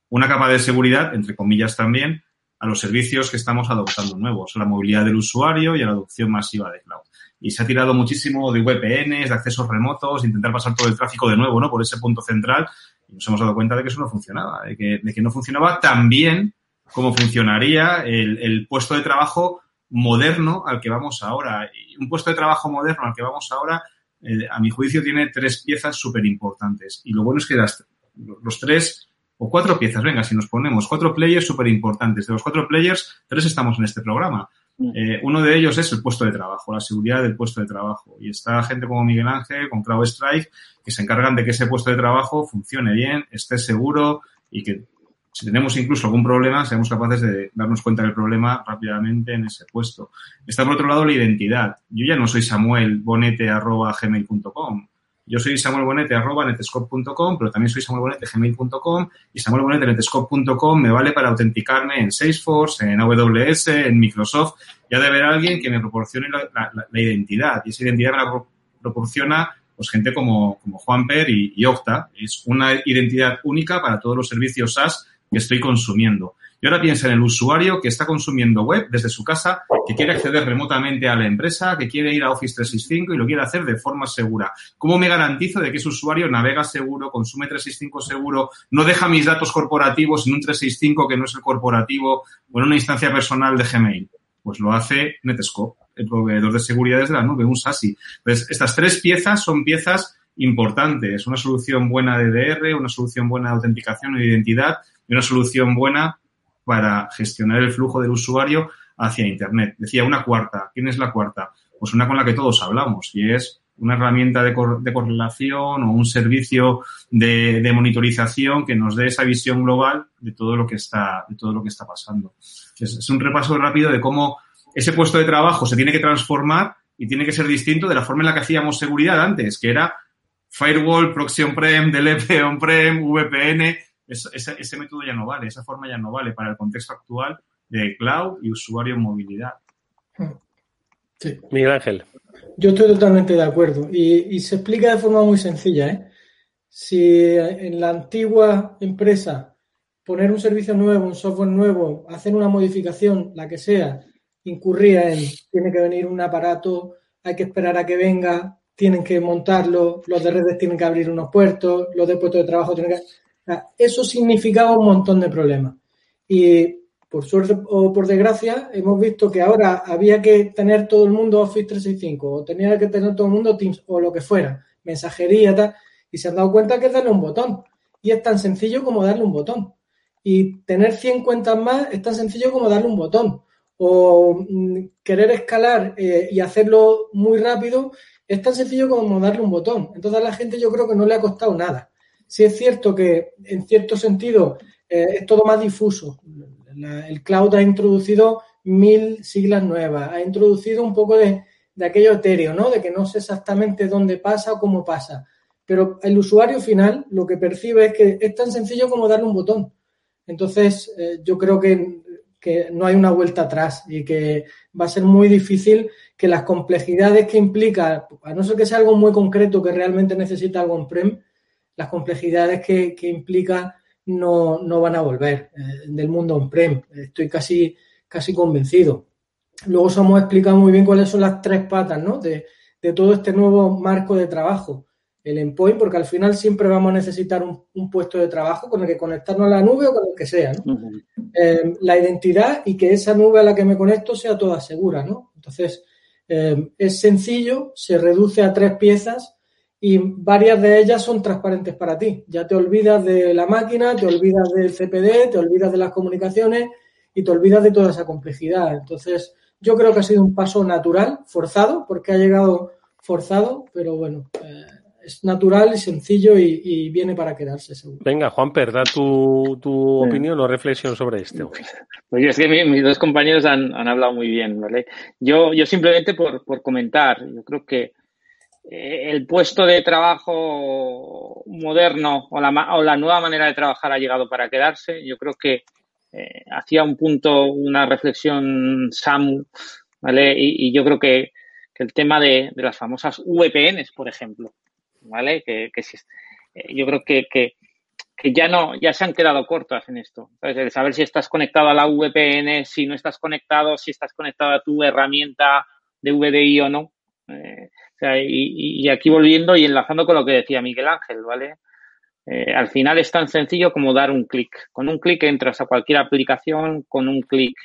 una capa de seguridad, entre comillas también, a los servicios que estamos adoptando nuevos, a la movilidad del usuario y a la adopción masiva de cloud. Y se ha tirado muchísimo de VPNs, de accesos remotos, intentar pasar todo el tráfico de nuevo, ¿no? Por ese punto central. Y nos hemos dado cuenta de que eso no funcionaba, de que, no funcionaba tan bien como funcionaría el, el puesto de trabajo moderno al que vamos ahora. Y un puesto de trabajo moderno al que vamos ahora, eh, a mi juicio, tiene tres piezas súper importantes. Y lo bueno es que las, los tres o cuatro piezas, venga, si nos ponemos cuatro players súper importantes. De los cuatro players, tres estamos en este programa. Eh, uno de ellos es el puesto de trabajo, la seguridad del puesto de trabajo. Y está gente como Miguel Ángel, con CrowdStrike, que se encargan de que ese puesto de trabajo funcione bien, esté seguro y que si tenemos incluso algún problema, seamos capaces de darnos cuenta del problema rápidamente en ese puesto. Está por otro lado la identidad. Yo ya no soy Samuel Bonete gmail.com. Yo soy Samuel Bonete arroba netescope.com, pero también soy Samuel Bonete gmail.com y Samuel Bonete netescope.com me vale para autenticarme en Salesforce, en AWS, en Microsoft. Ya de haber alguien que me proporcione la, la, identidad y esa identidad me la proporciona pues gente como, como Juanper y, y Octa. Es una identidad única para todos los servicios SaaS que estoy consumiendo. Y ahora piensa en el usuario que está consumiendo web desde su casa, que quiere acceder remotamente a la empresa, que quiere ir a Office 365 y lo quiere hacer de forma segura. ¿Cómo me garantizo de que ese usuario navega seguro, consume 365 seguro, no deja mis datos corporativos en un 365 que no es el corporativo o en una instancia personal de Gmail? Pues lo hace Netscope, el proveedor de seguridad desde la nube, un SASI. Entonces, estas tres piezas son piezas importantes. Una solución buena de DR, una solución buena de autenticación de identidad y una solución buena para gestionar el flujo del usuario hacia Internet. Decía una cuarta. ¿Quién es la cuarta? Pues una con la que todos hablamos y es una herramienta de, correlación o un servicio de, de, monitorización que nos dé esa visión global de todo lo que está, de todo lo que está pasando. Es, es un repaso rápido de cómo ese puesto de trabajo se tiene que transformar y tiene que ser distinto de la forma en la que hacíamos seguridad antes, que era firewall, proxy on-prem, DLP on-prem, VPN, ese, ese, método ya no vale, esa forma ya no vale para el contexto actual de cloud y usuario en movilidad. Sí. Miguel Ángel. Yo estoy totalmente de acuerdo y, y, se explica de forma muy sencilla. ¿eh? Si en la antigua empresa poner un servicio nuevo, un software nuevo, hacer una modificación, la que sea, incurría en tiene que venir un aparato, hay que esperar a que venga, tienen que montarlo, los de redes tienen que abrir unos puertos, los de puestos de trabajo tienen que eso significaba un montón de problemas. Y por suerte o por desgracia, hemos visto que ahora había que tener todo el mundo Office 365 o tenía que tener todo el mundo Teams o lo que fuera, mensajería, tal, y se han dado cuenta que es darle un botón. Y es tan sencillo como darle un botón. Y tener 100 cuentas más es tan sencillo como darle un botón. O mm, querer escalar eh, y hacerlo muy rápido es tan sencillo como darle un botón. Entonces a la gente yo creo que no le ha costado nada. Sí es cierto que, en cierto sentido, eh, es todo más difuso. La, el cloud ha introducido mil siglas nuevas, ha introducido un poco de, de aquello etéreo, ¿no? De que no sé exactamente dónde pasa o cómo pasa. Pero el usuario final lo que percibe es que es tan sencillo como darle un botón. Entonces, eh, yo creo que, que, no hay una vuelta atrás y que va a ser muy difícil que las complejidades que implica, a no ser que sea algo muy concreto que realmente necesita algo on-prem, las complejidades que, que implica no, no, van a volver eh, del mundo on-prem. Estoy casi, casi convencido. Luego os hemos explicado muy bien cuáles son las tres patas ¿no? de, de todo este nuevo marco de trabajo. El endpoint, porque al final siempre vamos a necesitar un, un, puesto de trabajo con el que conectarnos a la nube o con el que sea. ¿no? Uh -huh. eh, la identidad y que esa nube a la que me conecto sea toda segura. ¿no? Entonces, eh, es sencillo, se reduce a tres piezas y varias de ellas son transparentes para ti. Ya te olvidas de la máquina, te olvidas del CPD, te olvidas de las comunicaciones y te olvidas de toda esa complejidad. Entonces, yo creo que ha sido un paso natural, forzado, porque ha llegado forzado, pero bueno, eh, es natural y sencillo y, y, viene para quedarse, seguro. Venga, Juan, da tu, tu opinión o reflexión sobre esto. Pues es que mi, mis dos compañeros han, han, hablado muy bien, ¿vale? Yo, yo simplemente por, por comentar, yo creo que eh, el puesto de trabajo moderno o la, o la, nueva manera de trabajar ha llegado para quedarse. Yo creo que eh, hacía un punto, una reflexión Samu, ¿vale? Y, yo creo que, que el tema de, las famosas VPNs, por ejemplo, ¿vale? Que, que eh, yo creo que, ya no, ya se han quedado cortas en esto. ¿sabes? El saber si estás conectado a la VPN, si no estás conectado, si estás conectado a tu herramienta de VDI o no Eh, y, aquí volviendo y enlazando con lo que decía Miguel Ángel, ¿vale? Eh, al final es tan sencillo como dar un clic. Con un clic entras a cualquier aplicación, con un clic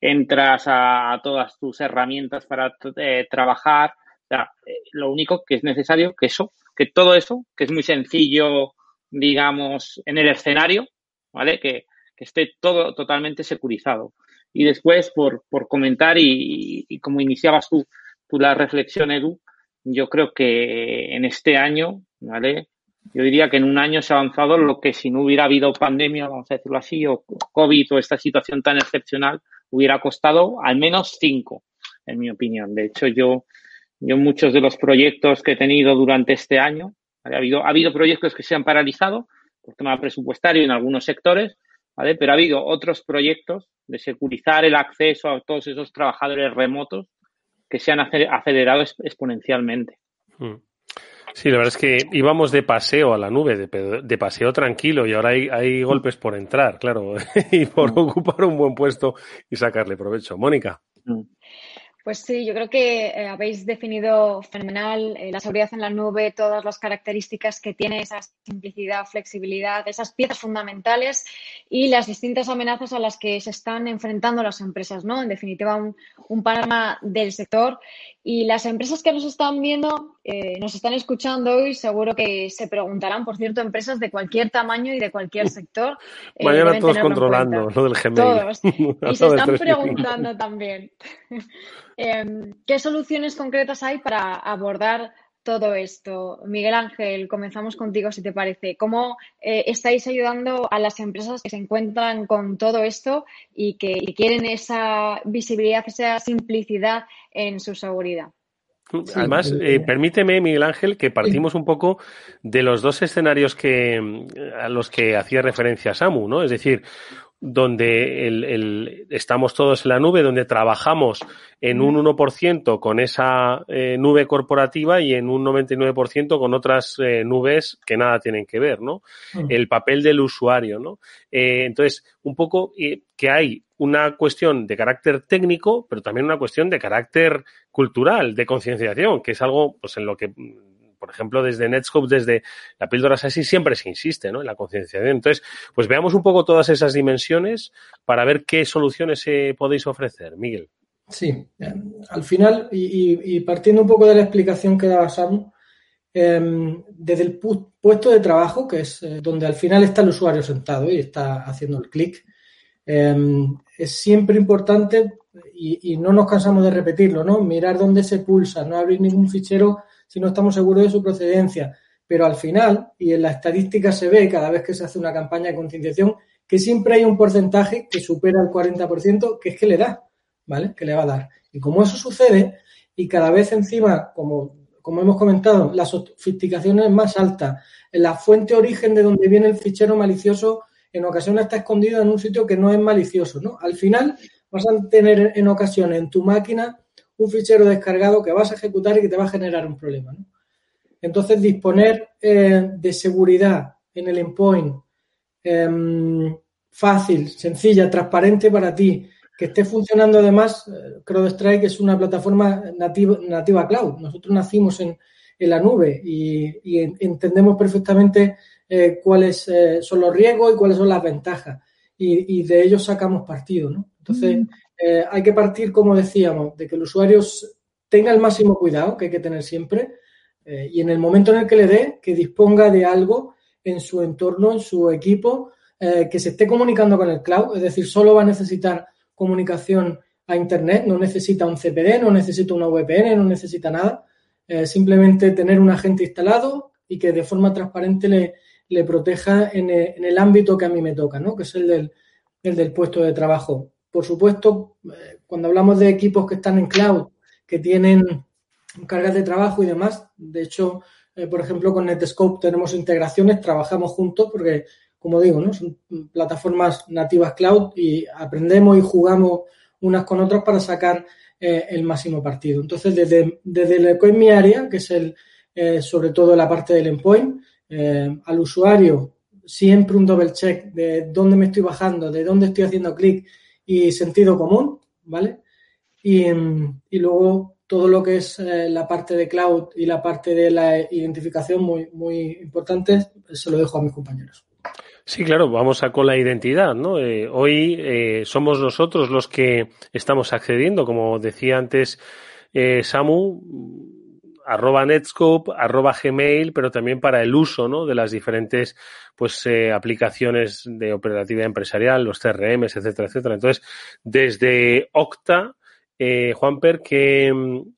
entras a, todas tus herramientas para eh, trabajar. O sea, lo único que es necesario que eso, que todo eso, que es muy sencillo, digamos, en el escenario, ¿vale? Que, esté todo totalmente securizado. Y después, por, por comentar y, y, como iniciabas tú, tú la reflexión, Edu, yo creo que en este año, ¿vale? Yo diría que en un año se ha avanzado lo que si no hubiera habido pandemia, vamos a decirlo así, o COVID o esta situación tan excepcional, hubiera costado al menos cinco, en mi opinión. De hecho, yo, yo muchos de los proyectos que he tenido durante este año, ha habido, ha habido proyectos que se han paralizado por tema presupuestario en algunos sectores, ¿vale? Pero ha habido otros proyectos de securizar el acceso a todos esos trabajadores remotos que se han acelerado exponencialmente. Hmm. Sí, la verdad es que íbamos de paseo a la nube, de, paseo tranquilo, y ahora hay, hay, golpes por entrar, claro, y por hmm. ocupar un buen puesto y sacarle provecho. Mónica. Pues sí, yo creo que eh, habéis definido fenomenal eh, la seguridad en la nube, todas las características que tiene esa simplicidad, flexibilidad, esas piezas fundamentales y las distintas amenazas a las que se están enfrentando las empresas, ¿no? En definitiva, un, un panorama del sector. Y las empresas que nos están viendo, eh, nos están escuchando hoy, seguro que se preguntarán, por cierto, empresas de cualquier tamaño y de cualquier sector. Mañana todos controlando lo del Gmail. Todos. Y se están preguntando también. Em, ¿Qué soluciones concretas hay para abordar todo esto? Miguel Ángel, comenzamos contigo si te parece. ¿Cómo eh, estáis ayudando a las empresas que se encuentran con todo esto y que quieren esa visibilidad, esa simplicidad en su seguridad? Además, eh, permíteme, Miguel Ángel, que partimos un poco de los dos escenarios que a los que hacía referencia Samu, ¿no? Es decir, donde el, estamos todos en la nube, donde trabajamos en un 1% con esa eh, nube corporativa y en un 99% con otras eh, nubes que nada tienen que ver, ¿no? El papel del usuario, ¿no? Eh, entonces, un poco que hay una cuestión de carácter técnico, pero también una cuestión de carácter cultural, de concienciación, que es algo pues, en lo que por ejemplo, desde Netscope, desde la píldora SASI, siempre se insiste ¿no? en la concienciación. Entonces, pues veamos un poco todas esas dimensiones para ver qué soluciones eh, podéis ofrecer. Miguel. Sí, al final, y, partiendo un poco de la explicación que daba Samu, em, desde el puesto de trabajo, que es eh, donde al final está el usuario sentado y está haciendo el clic, em, es siempre importante, y, y, no nos cansamos de repetirlo, ¿no? Mirar dónde se pulsa, no abrir ningún fichero si no estamos seguros de su procedencia. Pero al final, y en la estadística se ve cada vez que se hace una campaña de concienciación, que siempre hay un porcentaje que supera el 40%, que es que le da, ¿vale? Que le va a dar. Y como eso sucede, y cada vez encima, como, como hemos comentado, la sofisticación es más alta, la fuente origen de donde viene el fichero malicioso en ocasiones está escondido en un sitio que no es malicioso, ¿no? Al final vas a tener en ocasiones en tu máquina un fichero descargado que vas a ejecutar y que te va a generar un problema. ¿no? Entonces, disponer eh, de seguridad en el endpoint em, fácil, sencilla, transparente para ti, que esté funcionando además, eh, CrowdStrike es una plataforma nativa, nativa cloud. Nosotros nacimos en, la nube y, entendemos perfectamente eh, cuáles son los riesgos y cuáles son las ventajas. Y, de ellos sacamos partido, ¿no? Entonces, mm. Eh, hay que partir, como decíamos, de que el usuario tenga el máximo cuidado que hay que tener siempre eh, y en el momento en el que le dé, que disponga de algo en su entorno, en su equipo, eh, que se esté comunicando con el cloud, es decir, solo va a necesitar comunicación a Internet, no necesita un CPD, no necesita una VPN, no necesita nada, simplemente tener un agente instalado y que de forma transparente le, proteja en el, ámbito que a mí me toca, ¿no? que es el del puesto de trabajo. Por supuesto, eh, cuando hablamos de equipos que están en cloud, que tienen cargas de trabajo y demás, de hecho, eh, por ejemplo, con Netscope tenemos integraciones, trabajamos juntos porque, como digo, ¿no? son plataformas nativas cloud y aprendemos y jugamos unas con otras para sacar eh, el máximo partido. Entonces, desde, desde el en mi área, que es el, sobre todo la parte del endpoint, al usuario siempre un double check de dónde me estoy bajando, de dónde estoy haciendo clic y sentido común, ¿vale? Y, luego todo lo que es eh, la parte de cloud y la parte de la identificación muy, muy importante, se lo dejo a mis compañeros. Sí, claro, vamos a con la identidad, ¿no? Eh, hoy eh, somos nosotros los que estamos accediendo, como decía antes Samu, arroba Netscope, arroba Gmail, pero también para el uso ¿no? de las diferentes pues, aplicaciones de operativa empresarial, los CRMs, etcétera, etcétera. Entonces, desde Octa, eh, Juanper, ¿qué,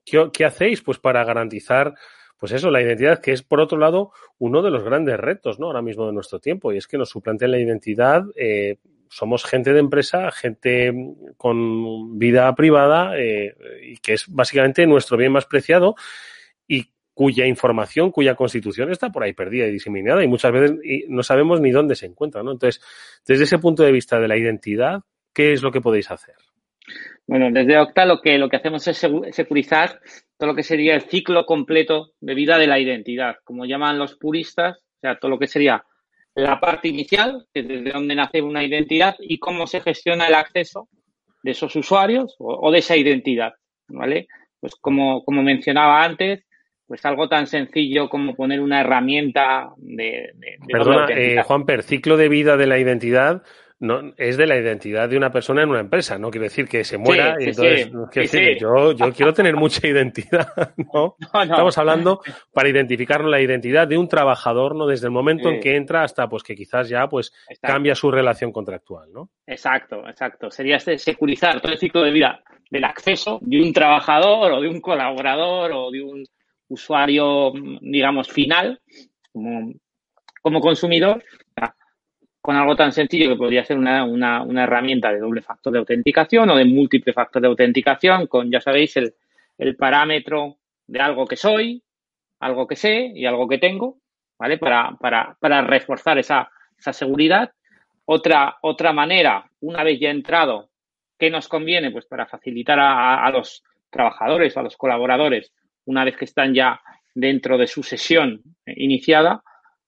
qué, hacéis pues para garantizar pues eso, la identidad, que es por otro lado uno de los grandes retos, ¿no? Ahora mismo de nuestro tiempo, y es que nos suplanten la identidad. Eh, somos gente de empresa, gente con vida privada, eh, y que es básicamente nuestro bien más preciado y cuya información, cuya constitución está por ahí perdida y diseminada y muchas veces no sabemos ni dónde se encuentra, ¿no? Entonces, desde ese punto de vista de la identidad, ¿qué es lo que podéis hacer? Bueno, desde Octa lo que, lo que hacemos es securizar todo lo que sería el ciclo completo de vida de la identidad, como llaman los puristas, o sea, todo lo que sería la parte inicial, que es desde donde nace una identidad, y cómo se gestiona el acceso de esos usuarios o, de esa identidad, ¿vale? Pues como, como mencionaba antes, pues algo tan sencillo como poner una herramienta de... de, Perdona, eh, Juanper, ciclo de vida de la identidad no, es de la identidad de una persona en una empresa, no quiere decir que se muera y entonces yo, yo quiero tener mucha identidad, ¿no? Estamos hablando para identificar la identidad de un trabajador, ¿no? Desde el momento en que entra hasta pues que quizás ya pues cambia su relación contractual, ¿no? Exacto, exacto. Sería securizar todo el ciclo de vida del acceso de un trabajador o de un colaborador o de un usuario, digamos, final, como, como consumidor, con algo tan sencillo que podría ser una, una, una, herramienta de doble factor de autenticación o de múltiple factor de autenticación con, ya sabéis, el, el parámetro de algo que soy, algo que sé y algo que tengo, ¿vale? Para, para, para reforzar esa, esa seguridad. Otra, otra manera, una vez ya entrado, ¿qué nos conviene? Pues para facilitar a, a los trabajadores a los colaboradores, una vez que están ya dentro de su sesión iniciada,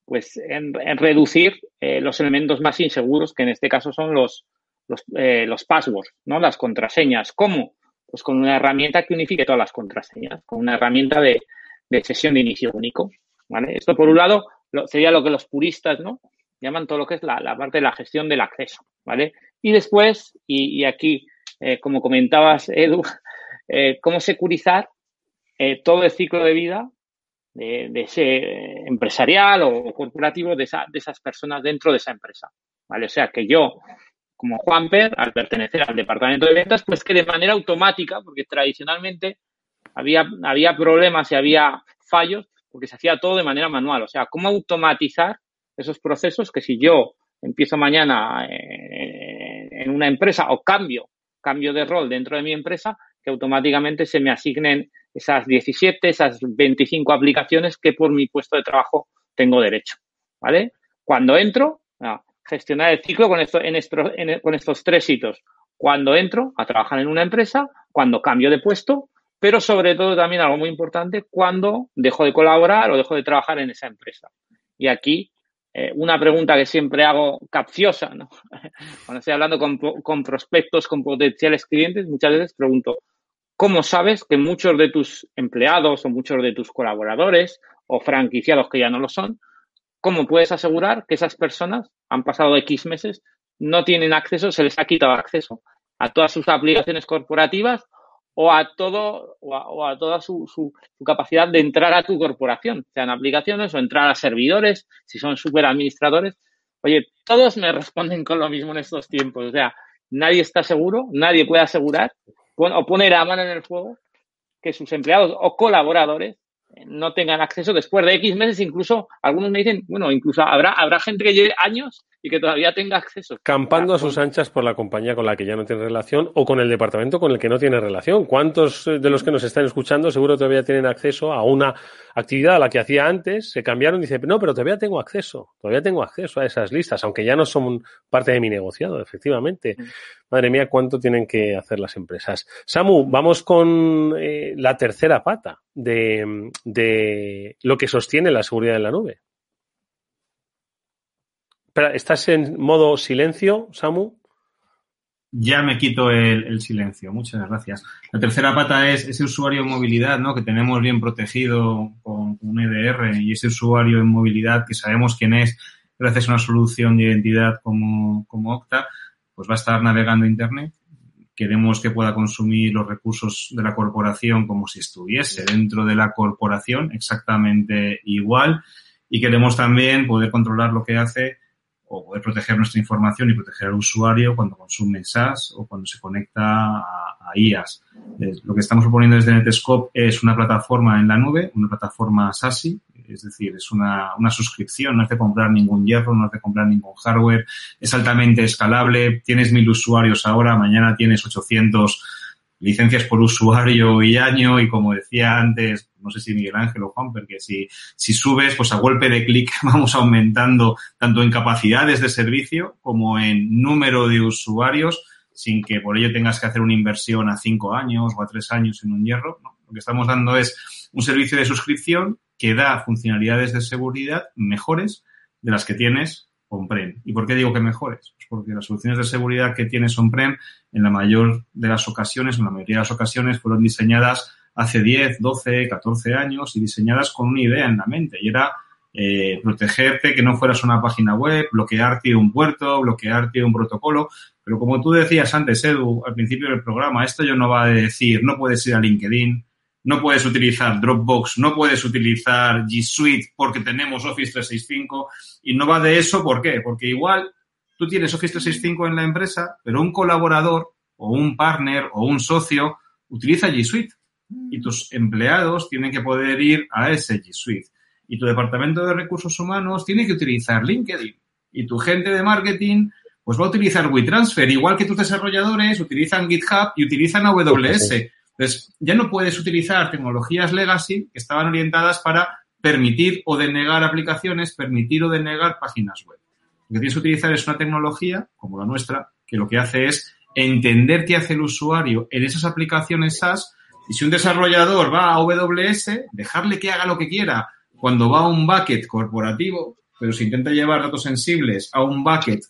pues en, reducir eh, los elementos más inseguros, que en este caso son los, los, eh, los passwords, ¿no? Las contraseñas. ¿Cómo? Pues con una herramienta que unifique todas las contraseñas, con una herramienta de, de sesión de inicio único. ¿vale? Esto, por un lado, sería lo que los puristas ¿no? llaman todo lo que es la, la parte de la gestión del acceso. ¿vale? Y después, y, aquí, eh, como comentabas, Edu, cómo securizar todo el ciclo de vida de, ese empresarial o corporativo de, de esas personas dentro de esa empresa. ¿Vale? O sea que yo, como Juanper, al pertenecer al departamento de ventas, pues que de manera automática, porque tradicionalmente había, había problemas y había fallos, porque se hacía todo de manera manual. O sea, cómo automatizar esos procesos que si yo empiezo mañana eh, en una empresa o cambio, cambio de rol dentro de mi empresa, que automáticamente se me asignen esas 17, esas 25 aplicaciones que por mi puesto de trabajo tengo derecho. ¿Vale? Cuando entro, a gestionar el ciclo con, esto, en con estos tres hitos. Cuando entro a trabajar en una empresa, cuando cambio de puesto, pero sobre todo también algo muy importante, cuando dejo de colaborar o dejo de trabajar en esa empresa. Y aquí eh, una pregunta que siempre hago capciosa, ¿no? Cuando estoy hablando con, con, prospectos, con potenciales clientes, muchas veces pregunto, ¿Cómo sabes que muchos de tus empleados o muchos de tus colaboradores o franquiciados que ya no lo son, cómo puedes asegurar que esas personas han pasado X meses, no tienen acceso, se les ha quitado acceso a todas sus aplicaciones corporativas o a todo o a, toda su, su, capacidad de entrar a tu corporación, sean aplicaciones o entrar a servidores, si son super administradores. Oye, todos me responden con lo mismo en estos tiempos. O sea, nadie está seguro, nadie puede asegurar o poner a mano en el fuego que sus empleados o colaboradores no tengan acceso después de X meses, incluso algunos me dicen, bueno, incluso habrá, habrá gente que lleve años y que todavía tenga acceso. Campando a sus anchas por la compañía con la que ya no tiene relación o con el departamento con el que no tiene relación. ¿Cuántos de los que nos están escuchando seguro todavía tienen acceso a una actividad a la que hacía antes? Se cambiaron y dicen, no, pero todavía tengo acceso, todavía tengo acceso a esas listas, aunque ya no son parte de mi negociado, efectivamente. Mm. Madre mía, cuánto tienen que hacer las empresas. Samu, vamos con eh, la tercera pata de, de lo que sostiene la seguridad en la nube. Espera, ¿estás en modo silencio, Samu? ya me quito el, silencio. Muchas gracias. La tercera pata es ese usuario en movilidad, ¿no? Que tenemos bien protegido con un EDR y ese usuario en movilidad que sabemos quién es gracias a una solución de identidad como, como Okta, pues va a estar navegando Internet. Queremos que pueda consumir los recursos de la corporación como si estuviese dentro de la corporación, exactamente igual. Y queremos también poder controlar lo que hace o poder proteger nuestra información y proteger al usuario cuando consume SaaS o cuando se conecta a, IAS. lo que estamos proponiendo desde Netscope es una plataforma en la nube, una plataforma SASI, es decir, es una, una suscripción, no hace comprar ningún hierro, no hace comprar ningún hardware, es altamente escalable, tienes mil usuarios ahora, mañana tienes 800 licencias por usuario y año y como decía antes, no sé si Miguel Ángel o Juan, porque si, si subes, pues a golpe de clic vamos aumentando tanto en capacidades de servicio como en número de usuarios sin que por ello tengas que hacer una inversión a cinco años o a tres años en un hierro. Lo que estamos dando es un servicio de suscripción que da funcionalidades de seguridad mejores de las que tienes on-prem. ¿Y por qué digo que mejores? Pues porque las soluciones de seguridad que tienes on-prem en la mayor de las ocasiones, en la mayoría de las ocasiones, fueron diseñadas hace 10, 12, 14 años y diseñadas con una idea en la mente y era eh, protegerte, que no fueras una página web, bloquearte un puerto, bloquearte un protocolo. Pero como tú decías antes, Edu, al principio del programa, esto yo no va a decir, no puedes ir a LinkedIn, no puedes utilizar Dropbox, no puedes utilizar G Suite porque tenemos Office 365 y no va de eso, ¿por qué? Porque igual tú tienes Office 365 en la empresa, pero un colaborador o un partner o un socio utiliza G Suite y tus empleados tienen que poder ir a ese G Suite y tu departamento de recursos humanos tiene que utilizar LinkedIn y tu gente de marketing pues va a utilizar WeTransfer, igual que tus desarrolladores utilizan GitHub y utilizan AWS. Entonces, ya no puedes utilizar tecnologías legacy que estaban orientadas para permitir o denegar aplicaciones, permitir o denegar páginas web. Lo que tienes que utilizar es una tecnología, como la nuestra, que lo que hace es entender qué hace el usuario en esas aplicaciones SaaS y si un desarrollador va a AWS, dejarle que haga lo que quiera cuando va a un bucket corporativo, pero si intenta llevar datos sensibles a un bucket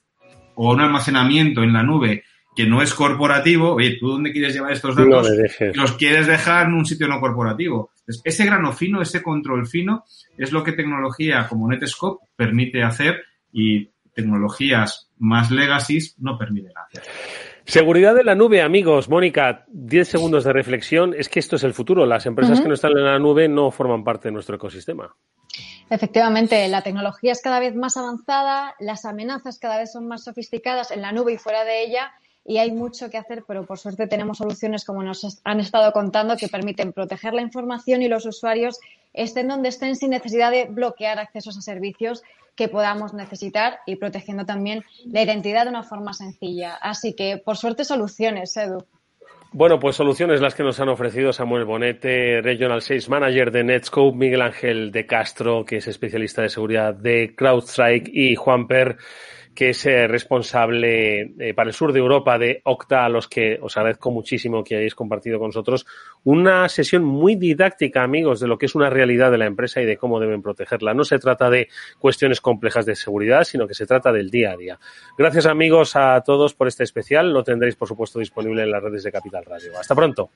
o a un almacenamiento en la nube que no es corporativo, oye, ¿tú dónde quieres llevar estos datos? los quieres dejar en un sitio no corporativo. ese grano fino, ese control fino, es lo que tecnología como Netscope permite hacer y tecnologías más legacy no permiten hacer. Seguridad de la nube, amigos. Mónica, 10 segundos de reflexión. Es que esto es el futuro. Las empresas que no están en la nube no forman parte de nuestro ecosistema. Efectivamente, la tecnología es cada vez más avanzada, las amenazas cada vez son más sofisticadas en la nube y fuera de ella y hay mucho que hacer, pero por suerte tenemos soluciones como nos han estado contando que permiten proteger la información y los usuarios estén donde estén sin necesidad de bloquear accesos a servicios que podamos necesitar y protegiendo también la identidad de una forma sencilla. Así que, por suerte, soluciones, Edu. Bueno, pues soluciones las que nos han ofrecido Samuel Bonete, Regional Sales Manager de Netscope, Miguel Ángel de Castro, que es especialista de seguridad de CrowdStrike, y Juan Per, que es eh, responsable eh, para el sur de Europa de Octa, a los que os agradezco muchísimo que hayáis compartido con nosotros una sesión muy didáctica, amigos, de lo que es una realidad de la empresa y de cómo deben protegerla. No se trata de cuestiones complejas de seguridad, sino que se trata del día a día. Gracias, amigos, a todos por este especial. Lo tendréis, por supuesto, disponible en las redes de Capital Radio. Hasta pronto.